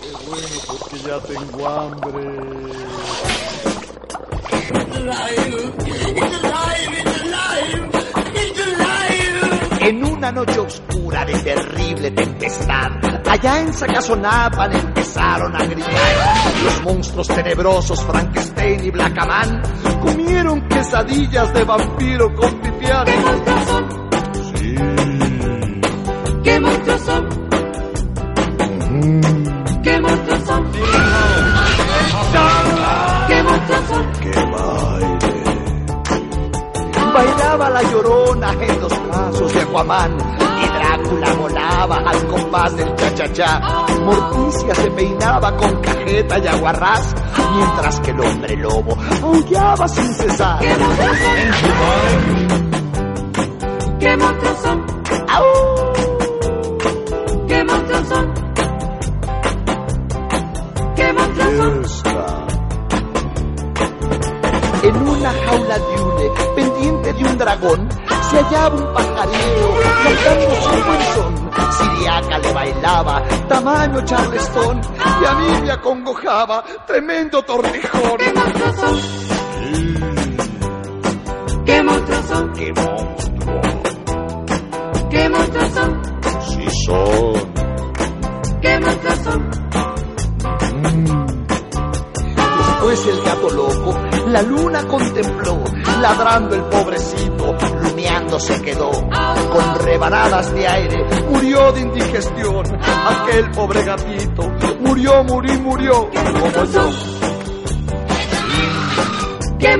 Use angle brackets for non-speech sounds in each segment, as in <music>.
Qué bueno, porque ya tengo hambre. En una noche oscura de terrible tempestad, allá en Sacazonapan empezaron a gritar. Los monstruos tenebrosos Frankenstein y Blackaman comieron quesadillas de vampiro con pipián. ¿Qué monstruos son? Sí. ¿Qué monstruos son? ¿Qué ¡Qué baile! Bailaba la llorona en los brazos de Aquaman y Drácula volaba al compás del cha-cha-cha. Morticia se peinaba con cajeta y aguarrás, mientras que el hombre lobo aullaba sin cesar. ¿Qué monstruos son? ¿Qué monstruos son? ¡Au! De un dragón, se hallaba un pajarito cantando su buen son. Siriaca le bailaba, tamaño charlestón, y a mí me acongojaba, tremendo tortijón. ¿Qué monstruos son? ¿Qué monstruos son? ¡Qué monstruo! ¿Qué monstruos son? Sí son. ¿Qué monstruos son? Después el gato loco, la luna contempló, ladrando el pobrecito, luneando se quedó. Con rebanadas de aire, murió de indigestión. Aquel pobre gatito, murió, murió, murió, como yo. ¿Qué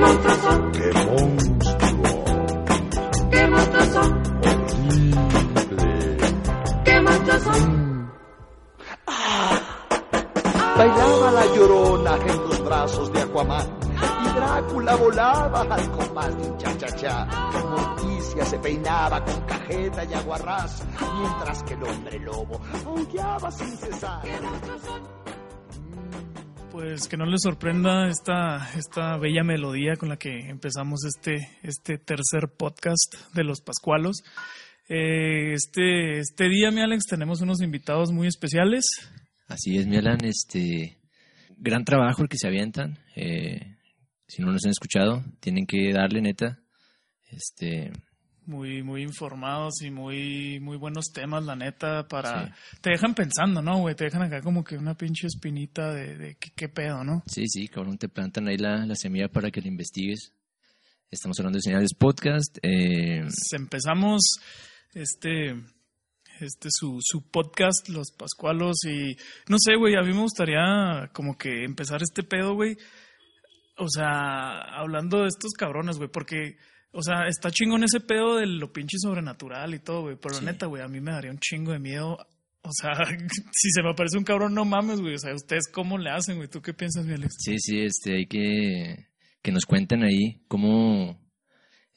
cha-cha-cha. Morticia se peinaba con cajeta y aguarrás, mientras que el hombre lobo aullaba sin cesar. Pues que no les sorprenda esta, esta bella melodía con la que empezamos este, este tercer podcast de los Pascualos. Eh, este, este día, mi Alex, tenemos unos invitados muy especiales. Así es, mi Alan, este gran trabajo el que se avientan. eh, si no nos han escuchado, tienen que darle neta. Este, Muy, muy informados y muy, muy buenos temas, la neta, para... Te dejan pensando, ¿no, güey? Te dejan acá como que una pinche espinita de, de qué, qué pedo, ¿no? sí, sí, cabrón, te plantan ahí la, la semilla para que la investigues. Estamos hablando de señales podcast. eh, Pues empezamos este este su, su podcast Los Pascualos y no sé, güey, a mí me gustaría como que empezar este pedo, güey. O sea, hablando de estos cabrones, güey, porque o sea, está chingón ese pedo de lo pinche sobrenatural y todo, güey, pero Sí. neta, güey, a mí me daría un chingo de miedo. O sea, <laughs> si se me aparece un cabrón, no mames, güey. O sea, ¿ustedes cómo le hacen, güey? ¿Tú qué piensas, mi Alex? sí, sí, este, hay que que nos cuenten ahí cómo,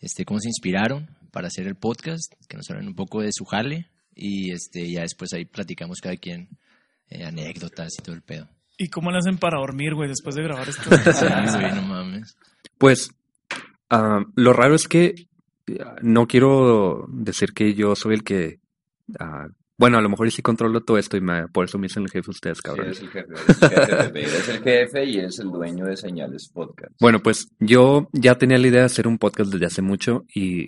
este, cómo se inspiraron para hacer el podcast, que nos hablen un poco de su jale y este, ya después ahí platicamos cada quien eh, anécdotas y todo el pedo. ¿Y cómo le hacen para dormir, güey, después de grabar esto? <laughs> Sí, güey, no mames. Pues ah, lo raro es que ah, no quiero decir que yo soy el que... ah, bueno, a lo mejor sí controlo todo esto y me- por eso me dicen el jefe ustedes, Sí, cabrón. eres el jefe, eres el jefe, <laughs> eres el jefe y eres el dueño de Señales Podcast. Bueno, pues yo ya tenía la idea de hacer un podcast desde hace mucho y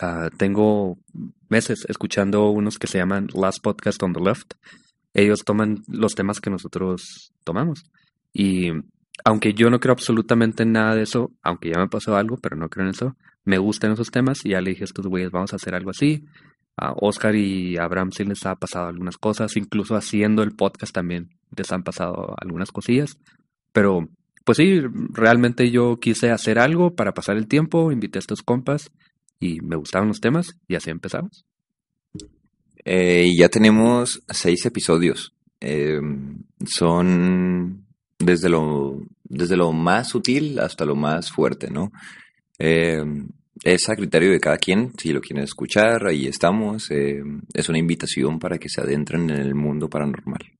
ah, tengo meses escuchando unos que se llaman Last Podcast on the Left. Ellos toman los temas que nosotros tomamos. Y aunque yo no creo absolutamente en nada de eso, aunque ya me pasó algo, pero no creo en eso, me gustan esos temas y ya le dije a estos güeyes, vamos a hacer algo así. a Oscar y Abraham sí les ha pasado algunas cosas, incluso haciendo el podcast también les han pasado algunas cosillas, pero pues sí, realmente yo quise hacer algo para pasar el tiempo, invité a estos compas y me gustaron los temas y así empezamos. Eh, ya tenemos seis episodios. Eh, son desde lo, desde lo más sutil hasta lo más fuerte, ¿no? Eh, es a criterio de cada quien, si lo quieren escuchar, ahí estamos. eh, es una invitación para que se adentren en el mundo paranormal.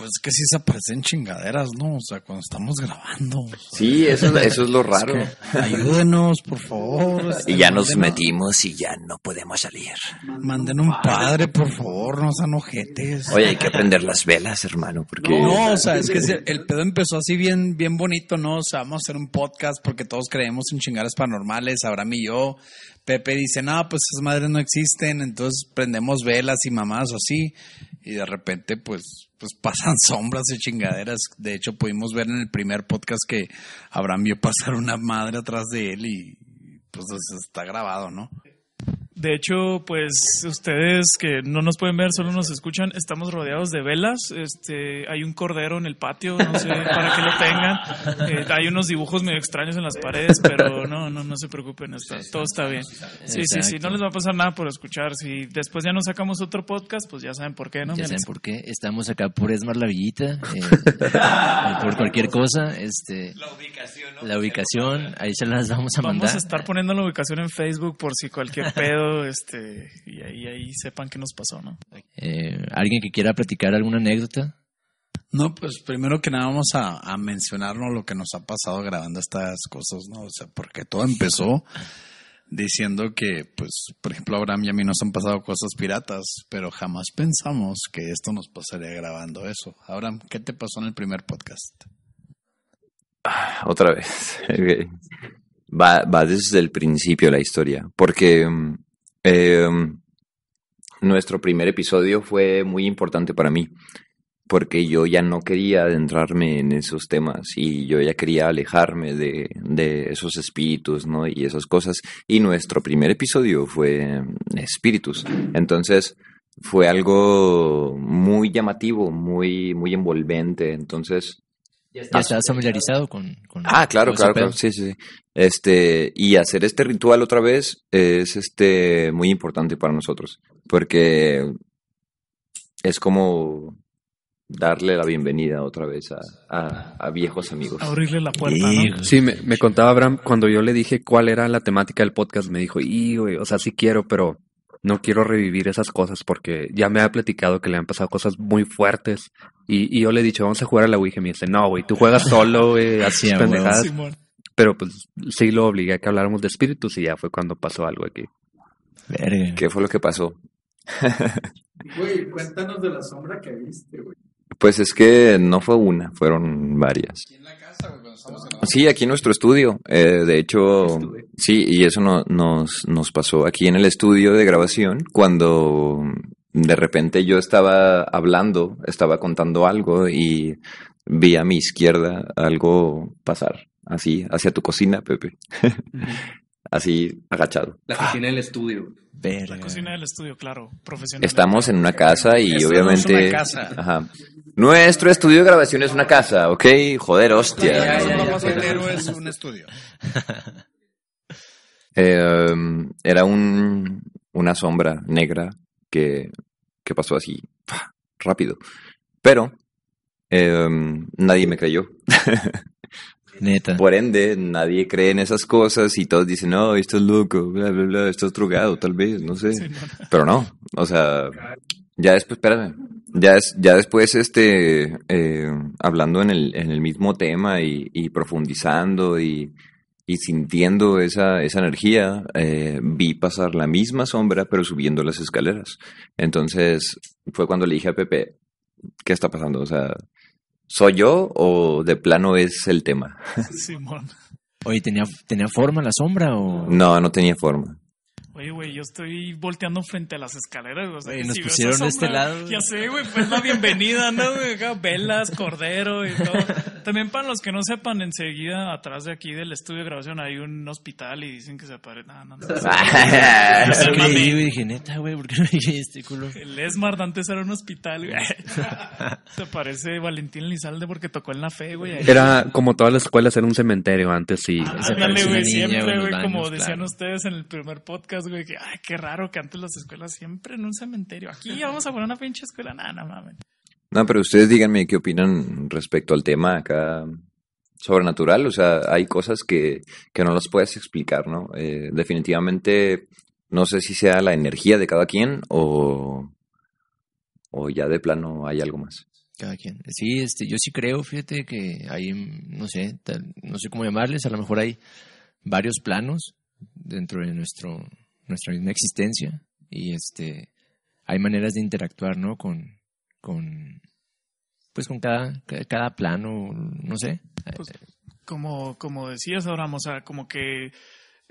Pues que sí se aparecen chingaderas, ¿no? O sea, cuando estamos grabando. o Sí, eso, eso es lo <laughs> raro. que ayúdenos, por favor. este, Y ya nos metimos y ya no podemos salir. Manden un padre, por favor, no sean ojetes. Oye, hay que prender las velas, hermano, porque... No, o sea, es que el pedo empezó así bien, bien bonito, ¿no? O sea, vamos a hacer un podcast porque todos creemos en chingadas paranormales, Abraham y yo. Pepe dice, no, pues esas madres no existen, entonces prendemos velas y mamás así. Y de repente, pues, pues pasan sombras y chingaderas. De hecho, pudimos ver en el primer podcast que Abraham vio pasar una madre atrás de él y pues está grabado, ¿no? De hecho, pues ustedes que no nos pueden ver, solo nos escuchan, estamos rodeados de velas. Este, hay un cordero en el patio, no sé para qué lo tengan. Eh, hay unos dibujos medio extraños en las paredes, pero no, no, no se preocupen, está, todo está bien. Sí, sí, sí, no les va a pasar nada por escuchar. Si después ya nos sacamos otro podcast, pues ya saben por qué, ¿no? Ya saben por qué. Estamos acá por Esmar La Villita. eh, <laughs> por cualquier cosa. Este, la ubicación, La ubicación, ahí se las vamos a Vamos mandar. a estar poniendo la ubicación en Facebook por si cualquier <laughs> pedo, este, y ahí, ahí sepan qué nos pasó, ¿no? Eh, ¿Alguien que quiera platicar alguna anécdota? No, pues primero que nada vamos a, a mencionarnos lo que nos ha pasado grabando estas cosas, ¿no? O sea, porque todo empezó diciendo que, pues, por ejemplo, a Abraham y a mí nos han pasado cosas piratas, pero jamás pensamos que esto nos pasaría grabando eso. Abraham, ¿qué te pasó en el primer podcast? Otra vez. <laughs> Va, va desde el principio la historia, porque mm, eh, nuestro primer episodio fue muy importante para mí, porque yo ya no quería adentrarme en esos temas y yo ya quería alejarme de, de esos espíritus, ¿no? Y esas cosas. Y nuestro primer episodio fue mm, espíritus. Entonces fue algo muy llamativo, muy, muy envolvente. Entonces ¿Ya estás familiarizado con, con Ah, claro, claro, claro, sí, sí, sí. Este, y hacer este ritual otra vez es este muy importante para nosotros, porque es como darle la bienvenida otra vez a, a- a viejos amigos. Abrirle la puerta, ¿no? Sí, me, me contaba Abraham cuando yo le dije cuál era la temática del podcast, me dijo, y güey, o sea, sí quiero, pero no quiero revivir esas cosas porque ya me ha platicado que le han pasado cosas muy fuertes y, y yo le he dicho, vamos a jugar a la Ouija y me dice, no, güey, tú juegas solo, güey, <laughs> haces Sí, a huevo. pendejadas. Simón. Pero pues sí lo obligué a que habláramos de espíritus y ya fue cuando pasó algo aquí. Verga. ¿Qué fue lo que pasó? <laughs> Güey, cuéntanos de la sombra que viste, güey. Pues es que no fue una, fueron varias. Sí, aquí en nuestro estudio. Eh, de hecho, sí, y eso no- nos, nos pasó aquí en el estudio de grabación cuando de repente yo estaba hablando, estaba contando algo y vi a mi izquierda algo pasar, así, hacia tu cocina, Pepe. Así, agachado. La cocina del estudio. Verga. La cocina del estudio, claro, profesional. Estamos en una casa y Esto no es obviamente... una casa. Ajá. Nuestro estudio de grabación es una casa, ¿ok? Joder, hostia. Ya, ya, ya, Soltero es un estudio. <laughs> Eh, era un, una sombra negra que, que pasó así rápido. Pero eh, nadie me creyó. <laughs> Neta. Por ende, nadie cree en esas cosas y todos dicen, no, estás loco, bla, bla, bla, estás drogado, tal vez, no sé. Pero no, o sea, ya después, espérame, ya, es, ya después, este, eh, hablando en el, en el mismo tema y, y profundizando y, y sintiendo esa, esa energía, eh, vi pasar la misma sombra, pero subiendo las escaleras. Entonces, fue cuando le dije a Pepe, ¿qué está pasando? O sea, ¿soy yo o de plano es el tema? <laughs> Simón. Oye, ¿tenía, ¿tenía forma la sombra o...? No, no tenía forma. Oye, güey, yo estoy volteando frente a las escaleras. O sea, nos si pusieron de este lado. Ya sé, güey, pues la bienvenida, ¿no, güey? Acá, Velas, cordero y todo. También para los que no sepan, enseguida, atrás de aquí del estudio de grabación hay un hospital y dicen que se aparece. No, no, no. Yo creí, güey, dije, neta, güey, ¿por qué no dije este culo? El Esmart antes era un hospital, güey. <laughs> Se parece Valentín Lizalde porque tocó en la fe, güey. Era como todas las escuelas, era un cementerio antes y... se Ándale, güey, siempre, güey, como decían ustedes en el primer podcast, güey, que, ay, qué raro que antes las escuelas siempre en un cementerio. Aquí vamos a poner una pinche escuela, nada, no mames. No, pero ustedes díganme qué opinan respecto al tema acá sobrenatural. O sea, hay cosas que, que no las puedes explicar, ¿no? Eh, definitivamente, no sé si sea la energía de cada quien o, o ya de plano hay algo más. Cada quien. Sí, este, yo sí creo, fíjate que hay, no sé, tal- no sé cómo llamarles, a lo mejor hay varios planos dentro de nuestro, nuestra misma existencia y este, hay maneras de interactuar, ¿no? Con, con, pues con cada, cada, plano, no sé. Pues, como, como decías, Abraham, o sea, como que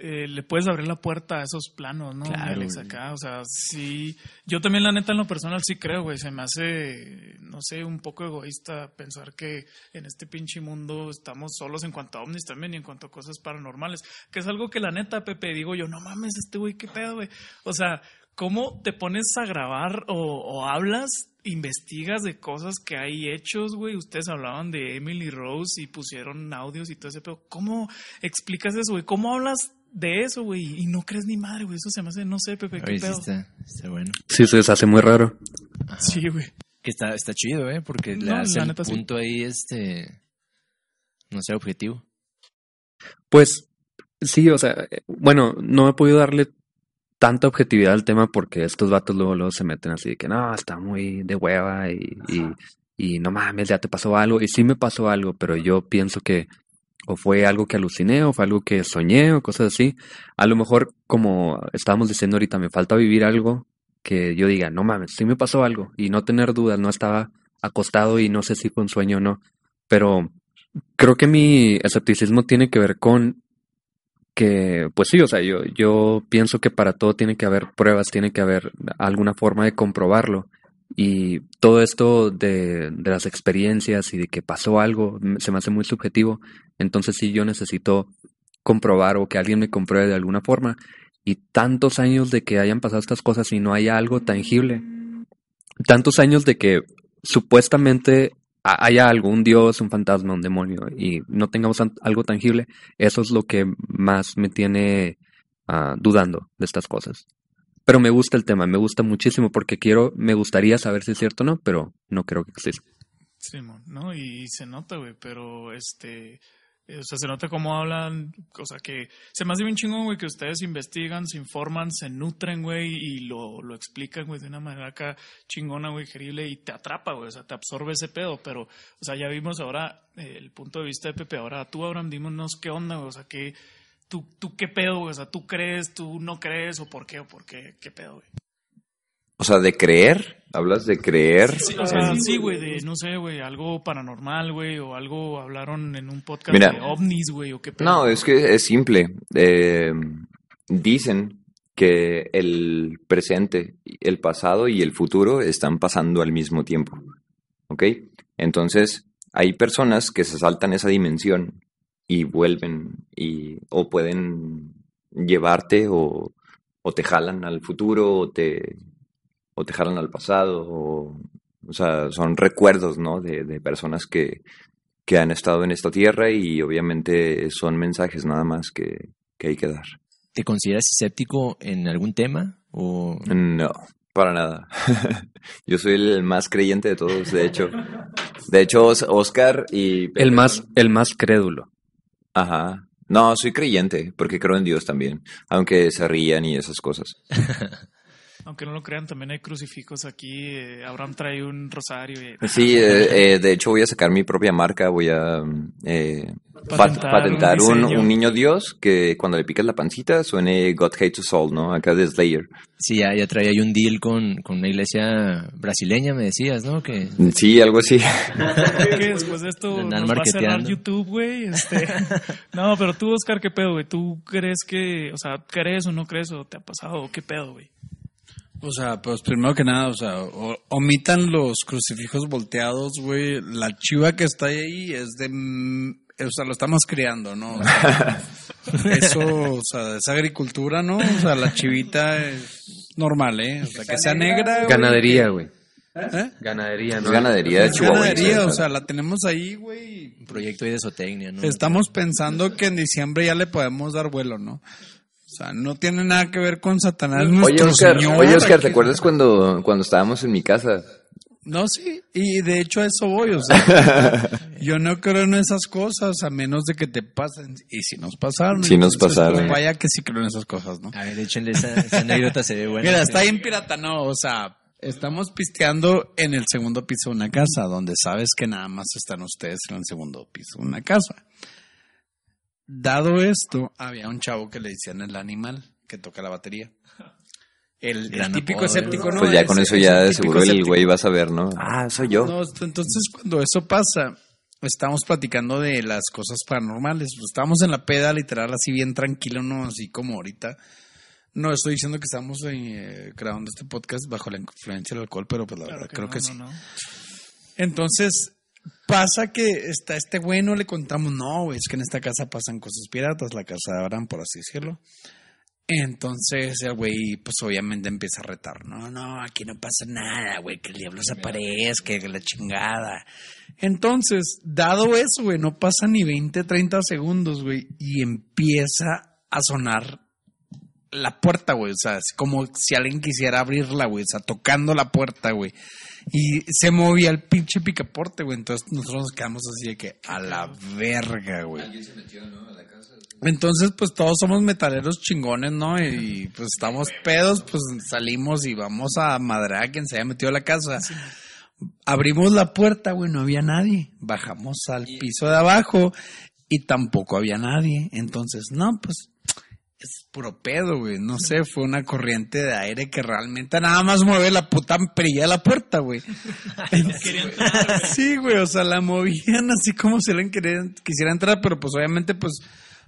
eh, le puedes abrir la puerta a esos planos, ¿no? Claro, Alex, acá, o sea, sí. Yo también, la neta, en lo personal, sí creo, güey. Se me hace, no sé, un poco egoísta pensar que en este pinche mundo estamos solos en cuanto a ovnis también y en cuanto a cosas paranormales. Que es algo que la neta, Pepe, digo yo, no mames, este güey, qué pedo, güey. O sea, ¿cómo te pones a grabar o, o hablas, investigas de cosas que hay hechos, güey? Ustedes hablaban de Emily Rose y pusieron audios y todo ese pedo. ¿Cómo explicas eso, güey? ¿Cómo hablas de eso, güey? Y no crees ni madre, güey. Eso se me hace, no sé, Pepe, qué Oye, sí pedo. está, está bueno. Sí, se les hace muy raro. Sí, güey. Que está, está chido, ¿eh? Porque le No, hace la el sí. punto ahí, este, no sé, objetivo. Pues sí, o sea, eh, bueno, no he podido darle tanta objetividad al tema porque estos vatos luego, luego se meten así de que no, está muy de hueva y, y, y no mames, ya te pasó algo. Y sí me pasó algo, pero yo pienso que o fue algo que aluciné o fue algo que soñé o cosas así. A lo mejor, como estábamos diciendo ahorita, me falta vivir algo que yo diga, no mames, sí me pasó algo y no tener dudas, no estaba acostado y no sé si fue un sueño o no. Pero creo que mi escepticismo tiene que ver con que, pues sí, o sea, yo, yo pienso que para todo tiene que haber pruebas, tiene que haber alguna forma de comprobarlo. Y todo esto de, de las experiencias y de que pasó algo se me hace muy subjetivo. Entonces sí, yo necesito comprobar o que alguien me compruebe de alguna forma. Y tantos años de que hayan pasado estas cosas y no haya algo tangible. Tantos años de que supuestamente ha- haya algún dios, un fantasma, un demonio y no tengamos algo tangible, eso es lo que más me tiene ah, dudando de estas cosas. Pero me gusta el tema, me gusta muchísimo porque quiero, me gustaría saber si es cierto o no, pero no creo que exista. Simón, ¿no? Y, se nota, güey, pero este, eh, o sea, se nota cómo hablan, o sea, que se me hace bien chingón, güey, que ustedes investigan, se informan, se nutren, güey, y lo, lo explican, güey, de una manera acá chingona, güey, increíble, y te atrapa, güey, o sea, te absorbe ese pedo, pero, o sea, ya vimos ahora eh, el punto de vista de Pepe, ahora tú, Abraham, dímonos qué onda, güey, o sea, qué, tú, tú qué pedo, güey, o sea, tú crees, tú no crees, o por qué, o por qué, qué pedo, güey. O sea, de creer, hablas de creer. Sí, o sea, sí, güey, de, no sé, güey, algo paranormal, güey, o algo hablaron en un podcast Mira. de ovnis, güey, o qué pedo. No, es que es simple. Eh, dicen que el presente, el pasado y el futuro están pasando al mismo tiempo. ¿Ok? Entonces, hay personas que se saltan esa dimensión y vuelven y o pueden llevarte o, o te jalan al futuro o te, o te jalan al pasado. O, o sea, son recuerdos, ¿no? De, de personas que, que han estado en esta tierra y obviamente son mensajes nada más que, que hay que dar. ¿Te consideras escéptico en algún tema? O No, para nada. <laughs> Yo soy el más creyente de todos, de hecho. De hecho, Os- Oscar y... El más, el más crédulo. Ajá. No, soy creyente, porque creo en Dios también, aunque se rían y esas cosas. <laughs> Aunque no lo crean, también hay crucifijos aquí. eh, Abraham trae un rosario. y- Sí, eh, eh, de hecho voy a sacar mi propia marca, voy a eh, pat- Patentar patentar, un un, diseño. un niño dios que cuando le picas la pancita suene God Hates Us All, ¿no? Acá de Slayer. Sí, ya, ya traía ahí un deal con, con una iglesia brasileña, me decías, ¿no? Que Sí, algo así. <laughs> que después de esto nos va a cerrar. YouTube, güey. Este... <laughs> no, pero tú, Oscar, ¿qué pedo, güey? ¿Tú crees que, o sea, crees o no crees o te ha pasado? ¿O ¿Qué pedo, güey? O sea, pues primero que nada, o sea, o- omitan los crucifijos volteados, güey. La chiva que está ahí es de... mm, O sea, lo estamos criando, ¿no? O sea, <laughs> eso, o sea, es agricultura, ¿no? O sea, la chivita es normal, ¿eh? O sea, que sea negra. Ganadería, güey. ¿Eh? Ganadería, Es ¿no? ganadería de Es Chihuahua. ganadería, o sea, la tenemos ahí, güey. un proyecto ahí de zootecnia, ¿no? Estamos pensando que en diciembre ya le podemos dar vuelo, ¿no? Sea, no tiene nada que ver con Satanás. Oye, nuestro Oscar, Señor. oye, Oscar, ¿te Aquí- acuerdas cuando, cuando estábamos en mi casa? No, sí, y de hecho a eso voy, o sea, <laughs> yo no creo en esas cosas a menos de que te pasen, y si nos pasaron. Sí nos entonces, pasaron. pues, vaya que sí creo en esas cosas, ¿no? A ver, échenle esa, esa anécdota, se ve buena. Mira, está bien pirata, no, o sea, estamos pisteando en el segundo piso de una casa, donde sabes que nada más están ustedes en el segundo piso de una casa. Dado esto, había un chavo que le decían el animal, que toca la batería. El, típico escéptico, ¿no? Pues ya con eso es ya de seguro el güey va a saber, ¿no? Ah, soy yo. No, entonces cuando eso pasa, estamos platicando de las cosas paranormales. Estábamos en la peda, literal, así bien tranquilo, no así como ahorita. No estoy diciendo que estamos eh, grabando este podcast bajo la influencia del alcohol, pero pues la verdad creo no, que no, sí. no. Entonces pasa que está este güey, no le contamos, no, güey, es que en esta casa pasan cosas piratas, la casa de Abraham, por así decirlo. Entonces el güey, pues obviamente empieza a retar. No, no, aquí no pasa nada, güey, que el diablo se aparezca, que la chingada. Entonces, dado eso, güey, no pasa ni 20, 30 segundos, güey, y empieza a sonar la puerta, güey. O sea, es como si alguien quisiera abrirla, güey. O sea, tocando la puerta, güey. Y se movía el pinche picaporte, güey. Entonces nosotros nos quedamos así de que a la verga, güey. Entonces, pues todos somos metaleros chingones, ¿no? Y pues estamos pedos, pues salimos y vamos a madrear a quien se haya metido a la casa. Abrimos la puerta, güey, no había nadie. Bajamos al piso de abajo y tampoco había nadie. Entonces, no, pues es puro pedo, güey. No sé, fue una corriente de aire que realmente nada más mueve la puta perilla de la puerta, <laughs> güey. sí, güey, o sea, la movían así como si alguien quería- quisiera entrar, pero pues obviamente, pues,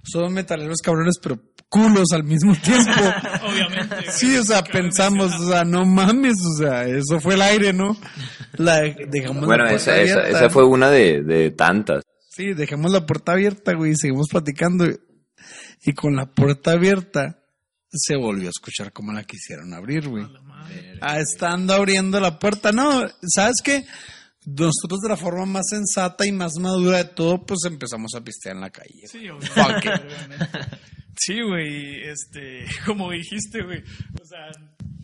son metaleros cabrones, pero culos al mismo tiempo. <laughs> Obviamente. güey. Sí, o sea, Cabe pensamos, o sea, no mames, o sea, eso fue el aire, ¿no? La, dejamos Bueno, la puerta esa, esa, esa fue una de, de tantas. Sí, dejamos la puerta abierta, güey, y seguimos platicando. Y con la puerta abierta se volvió a escuchar como la quisieron abrir, güey. Ah, estando abriendo la puerta. No, ¿sabes qué? Nosotros de la forma más sensata y más madura de todo, pues empezamos a pistear en la calle. Sí, obviamente. <laughs> Sí, güey, este, <laughs> como dijiste, güey, o sea,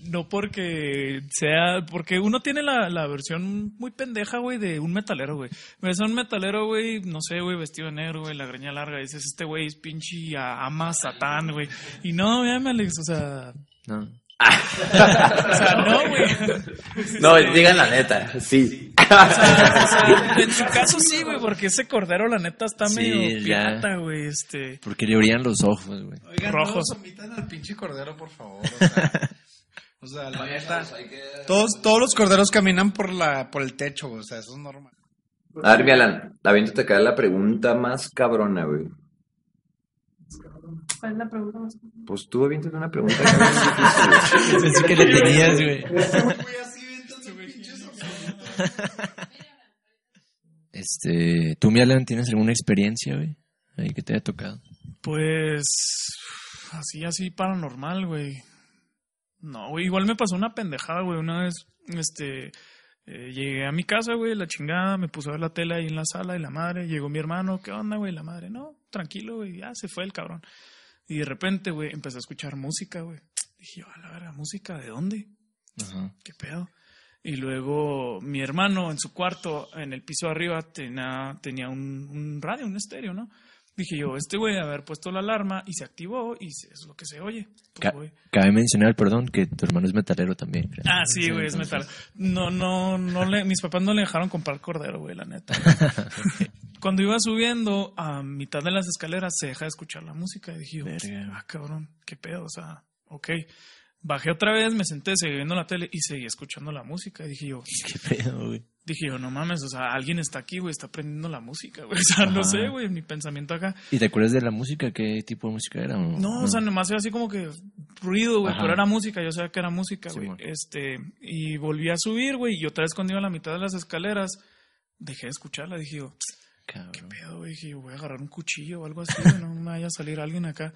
no porque sea, porque uno tiene la, la versión muy pendeja, güey, de un metalero, güey. Ves a un metalero, güey, no sé, güey, vestido de negro, güey, la greña larga, dices, este güey es pinche ama satán, güey. Y no, véame, Alex, o sea, No. <laughs> o sea, no, güey. No, digan la neta, sí. O sea, o sea, en su caso sí, güey, porque ese cordero, la neta, está Sí, medio pirata, güey, este. Porque le abrían los ojos, güey. Oigan, Rojos. omitan al pinche cordero, por favor. <laughs> O sea, o sea, la neta. Todos, todos los corderos caminan por la, por el techo, o sea, eso es normal. A ver, Alan, aviéntate acá la pregunta más cabrona, güey. ¿Cuál es la pregunta más? Pues tú aviéntate una pregunta cabrona. <laughs> Pensé que le tenías, güey. Este, ¿tú, mi Alan, tienes alguna experiencia, güey? Ahí que te haya tocado. Pues así, así paranormal, güey. No, güey, igual me pasó una pendejada, güey. Una vez, este, eh, llegué a mi casa, güey, la chingada, me puse a ver la tele ahí en la sala y la madre, llegó mi hermano, ¿qué onda, güey? La madre, no, tranquilo, güey, ya se fue el cabrón. Y de repente, güey, empecé a escuchar música, güey. Dije, a la verga, ¿música de dónde? Ajá. ¿Qué pedo? Y luego mi hermano en su cuarto, en el piso de arriba, tenía, tenía un, un radio, un estéreo, ¿no? Dije yo, este güey debe haber puesto la alarma y se activó y es lo que se oye. Pues, Ca- cabe mencionar, perdón, que tu hermano es metalero también. Ah, sí, güey, es metal. No, no, no le, mis papás no le dejaron comprar cordero, güey, la neta. <laughs> Cuando iba subiendo a mitad de las escaleras se deja de escuchar la música y dije yo, ah, cabrón, qué pedo, o sea, ok. Bajé otra vez, me senté, seguí viendo la tele y seguí escuchando la música y dije yo, <laughs> Qué pedo, güey. Dije yo, no mames, o sea, alguien está aquí, güey, está prendiendo la música, güey, <laughs> o sea, no sé, güey, mi pensamiento acá. ¿Y te acuerdas de la música? ¿Qué tipo de música era? No, o sea, nomás era así como que ruido, güey, pero era música, yo sabía que era música, güey. Este, y volví a subir, güey, y otra vez cuando iba a la mitad de las escaleras, dejé de escucharla, dije yo, Cabrón. ¿qué pedo, güey? Dije yo, voy a agarrar un cuchillo o algo así, <laughs> no me vaya a salir alguien acá.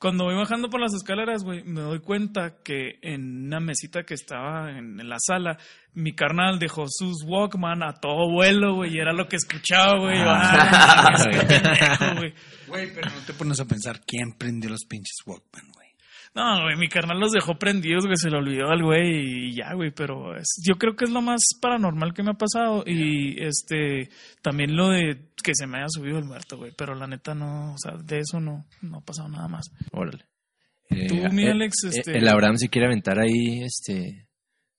Cuando voy bajando por las escaleras, güey, me doy cuenta que en una mesita que estaba en, en la sala, mi carnal dejó sus Walkman a todo vuelo, güey, y era lo que escuchaba, güey. Ah, <laughs> pendejo, güey. Güey, pero no te pones a pensar quién prendió los pinches Walkman, güey. No, güey, mi carnal los dejó prendidos, güey, se le olvidó al güey y ya, güey, pero es- yo creo que es lo más paranormal que me ha pasado y este, también lo de que se me haya subido el muerto, güey, pero la neta no, o sea, de eso no, no ha pasado nada más. Órale. Tú, mi eh, Alex, eh, este- El Abraham se quiere aventar ahí, este...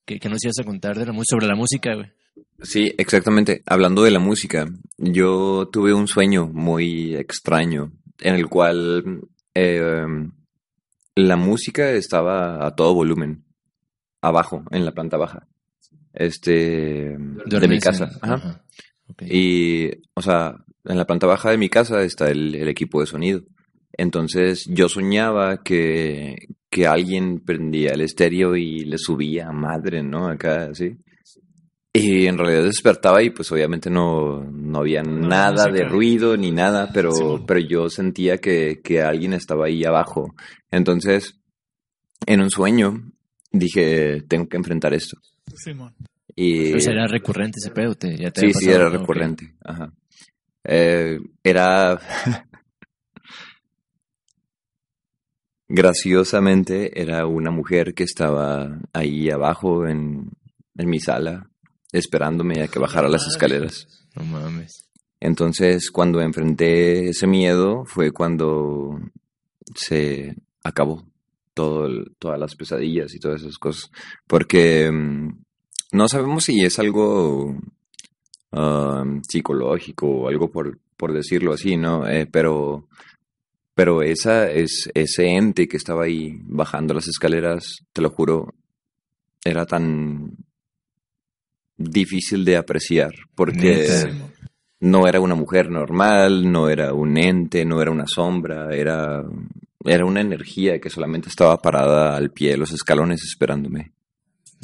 ¿Qué, qué nos ibas a contar de la música, sobre la música, güey? Sí, exactamente. Hablando de la música, yo tuve un sueño muy extraño en el cual eh, la música estaba a todo volumen, abajo, en la planta baja, este, de mi casa. Ajá. Y, o sea, en la planta baja de mi casa está el, el equipo de sonido. Entonces yo soñaba que, que alguien prendía el estéreo y le subía a madre, ¿no? Acá, así. Y en realidad despertaba y pues obviamente no, no había nada de ruido ni nada, pero, Sí. pero yo sentía que, que alguien estaba ahí abajo. Entonces, en un sueño, dije, tengo que enfrentar esto. Simón. Y, sea, era recurrente ese pedo, te, ya te Sí, sí, era recurrente. Ajá. Eh, era. <laughs> Graciosamente, era una mujer que estaba ahí abajo en, en mi sala, esperándome a que bajara las escaleras. No mames. Entonces, cuando enfrenté ese miedo, fue cuando se acabó todo el- todas las pesadillas y todas esas cosas. Porque mm, no sabemos si es algo ah, psicológico o algo por, por decirlo así, ¿no? Eh, pero, pero esa es, ese ente que estaba ahí bajando las escaleras, te lo juro, era tan difícil de apreciar. Porque no era una mujer normal, no era un ente, no era una sombra, era, era una energía que solamente estaba parada al pie de los escalones esperándome.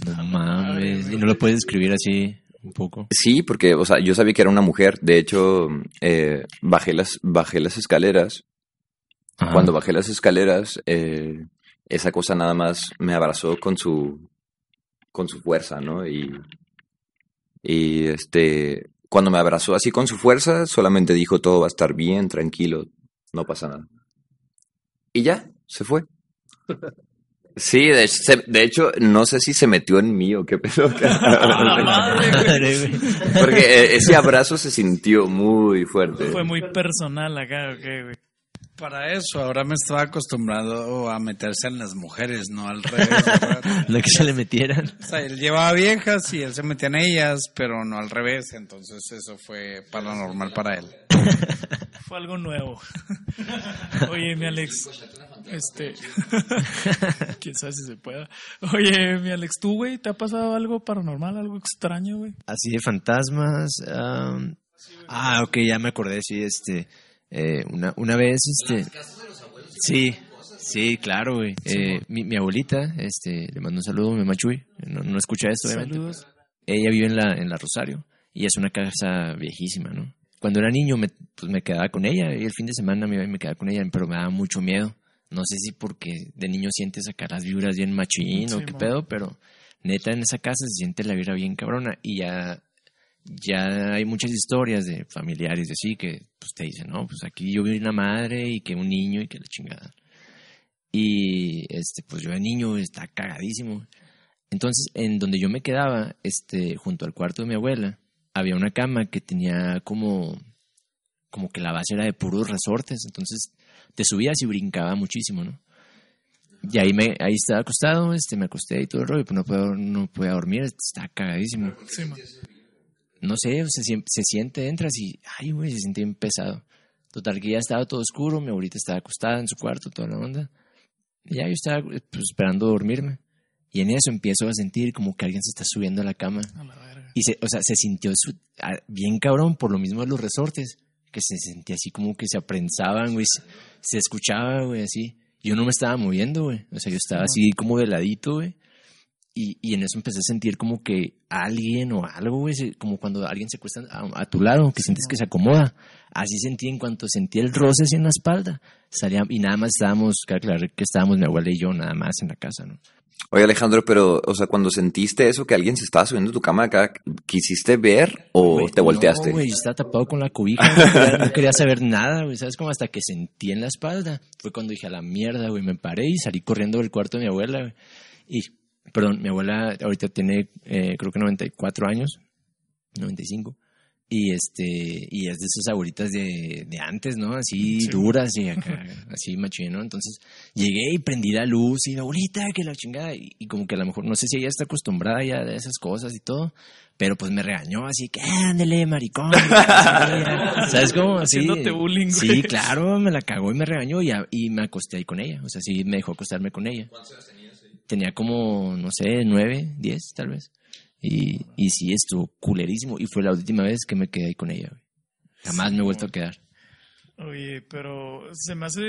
No mames. ¿Y no lo puedes describir así un poco? Sí, porque, o sea, yo sabía que era una mujer. De hecho, eh, bajé las, bajé las escaleras. Ajá. Cuando bajé las escaleras, eh, esa cosa nada más me abrazó con su, con su fuerza, ¿no? Y, y este, cuando me abrazó así con su fuerza, solamente dijo todo va a estar bien, tranquilo, no pasa nada. Y ya, se fue. <laughs> Sí, de, se- de hecho, no sé si se metió en mí o qué pedo. <laughs> Porque eh, ese abrazo se sintió muy fuerte. Fue muy personal acá, ok, güey. Para eso, ahora me estaba acostumbrado a meterse en las mujeres, no al revés. <laughs> No que se le metieran. o sea, él llevaba viejas y él se metía en ellas, pero no al revés. Entonces eso fue paranormal para él. <laughs> Fue algo nuevo. <laughs> Oye, mi Alex. Este. Quién sabe si se pueda. Oye, mi Alex, ¿tú, güey, te ha pasado algo paranormal, algo extraño, güey? Así de fantasmas. am, ah, ok, ya me acordé, sí, este. Eh, una, una vez, este. Sí, sí, claro, güey. Eh, mi, mi abuelita, este, le mando un saludo, mi machuy. No, no escucha esto, obviamente. Saludos. Ella vive en la, en la Rosario y es una casa viejísima, ¿no? Cuando era niño me, pues me quedaba con ella y el fin de semana me, me quedaba con ella, pero me daba mucho miedo. No sé si porque de niño sientes acá las vibras bien machín o qué pedo, pero neta en esa casa se siente la vibra bien cabrona y ya, ya hay muchas historias de familiares de así que pues te dicen, no, pues aquí yo vi una madre y que un niño y que la chingada. Y este, pues yo de niño está cagadísimo. Entonces, en donde yo me quedaba, este, junto al cuarto de mi abuela, había una cama que tenía como, como que la base era de puros resortes, entonces te subías y brincaba muchísimo, ¿no? Y ahí, me, ahí estaba acostado, este, me acosté y todo el rollo, pero no puedo, no podía dormir, está cagadísimo. Sí. No sé, se, se siente, entras y, ay, güey, se siente bien pesado. Total, que ya estaba todo oscuro, mi abuelita estaba acostada en su cuarto, toda la onda. Y ya yo estaba pues, esperando dormirme. Y en eso empiezo a sentir como que alguien se está subiendo a la cama. A la verga. Y se, o sea, se sintió su- a- bien cabrón por lo mismo de los resortes, que se sentía así como que se aprensaban, güey, se, se escuchaba, güey, así. Yo no me estaba moviendo, güey, o sea, yo estaba así como de ladito, güey. Y, y en eso empecé a sentir como que alguien o algo, güey, como cuando alguien se cuesta a, a tu lado, que sientes que se acomoda. Así sentí en cuanto sentí el roce así en la espalda. Salía, y nada más estábamos, claro, claro que estábamos mi abuela y yo nada más en la casa, ¿no? Oye, Alejandro, pero, o sea, cuando sentiste eso, que alguien se estaba subiendo a tu cama acá, ¿quisiste ver o te volteaste? No, güey, estaba tapado con la no quería, no quería saber nada, güey, ¿sabes? Como hasta que sentí en la espalda. Fue cuando dije, a la mierda, güey, me paré y salí corriendo del cuarto de mi abuela, güey. Y, perdón, mi abuela ahorita tiene, eh, creo que 94 años, 95. Y este, y es de esas abuelitas de, de antes, ¿no? Así duras y acá, <laughs> así machín, ¿no? Entonces llegué y prendí la luz y abuelita, que la chingada. Y, y como que a lo mejor, no sé si ella está acostumbrada ya de esas cosas y todo, pero pues me regañó así que ándele, maricón. <laughs> ¿Sabes cómo? Así, Haciéndote bullying, güey. Sí, claro, me la cagó y me regañó y, a- y me acosté ahí con ella. O sea, sí me dejó acostarme con ella. Tenía como, no sé, nueve, diez tal vez. Y, y sí, estuvo culerísimo. Y fue la última vez que me quedé ahí con ella, güey. Jamás me he vuelto a quedar. Oye, pero se me hace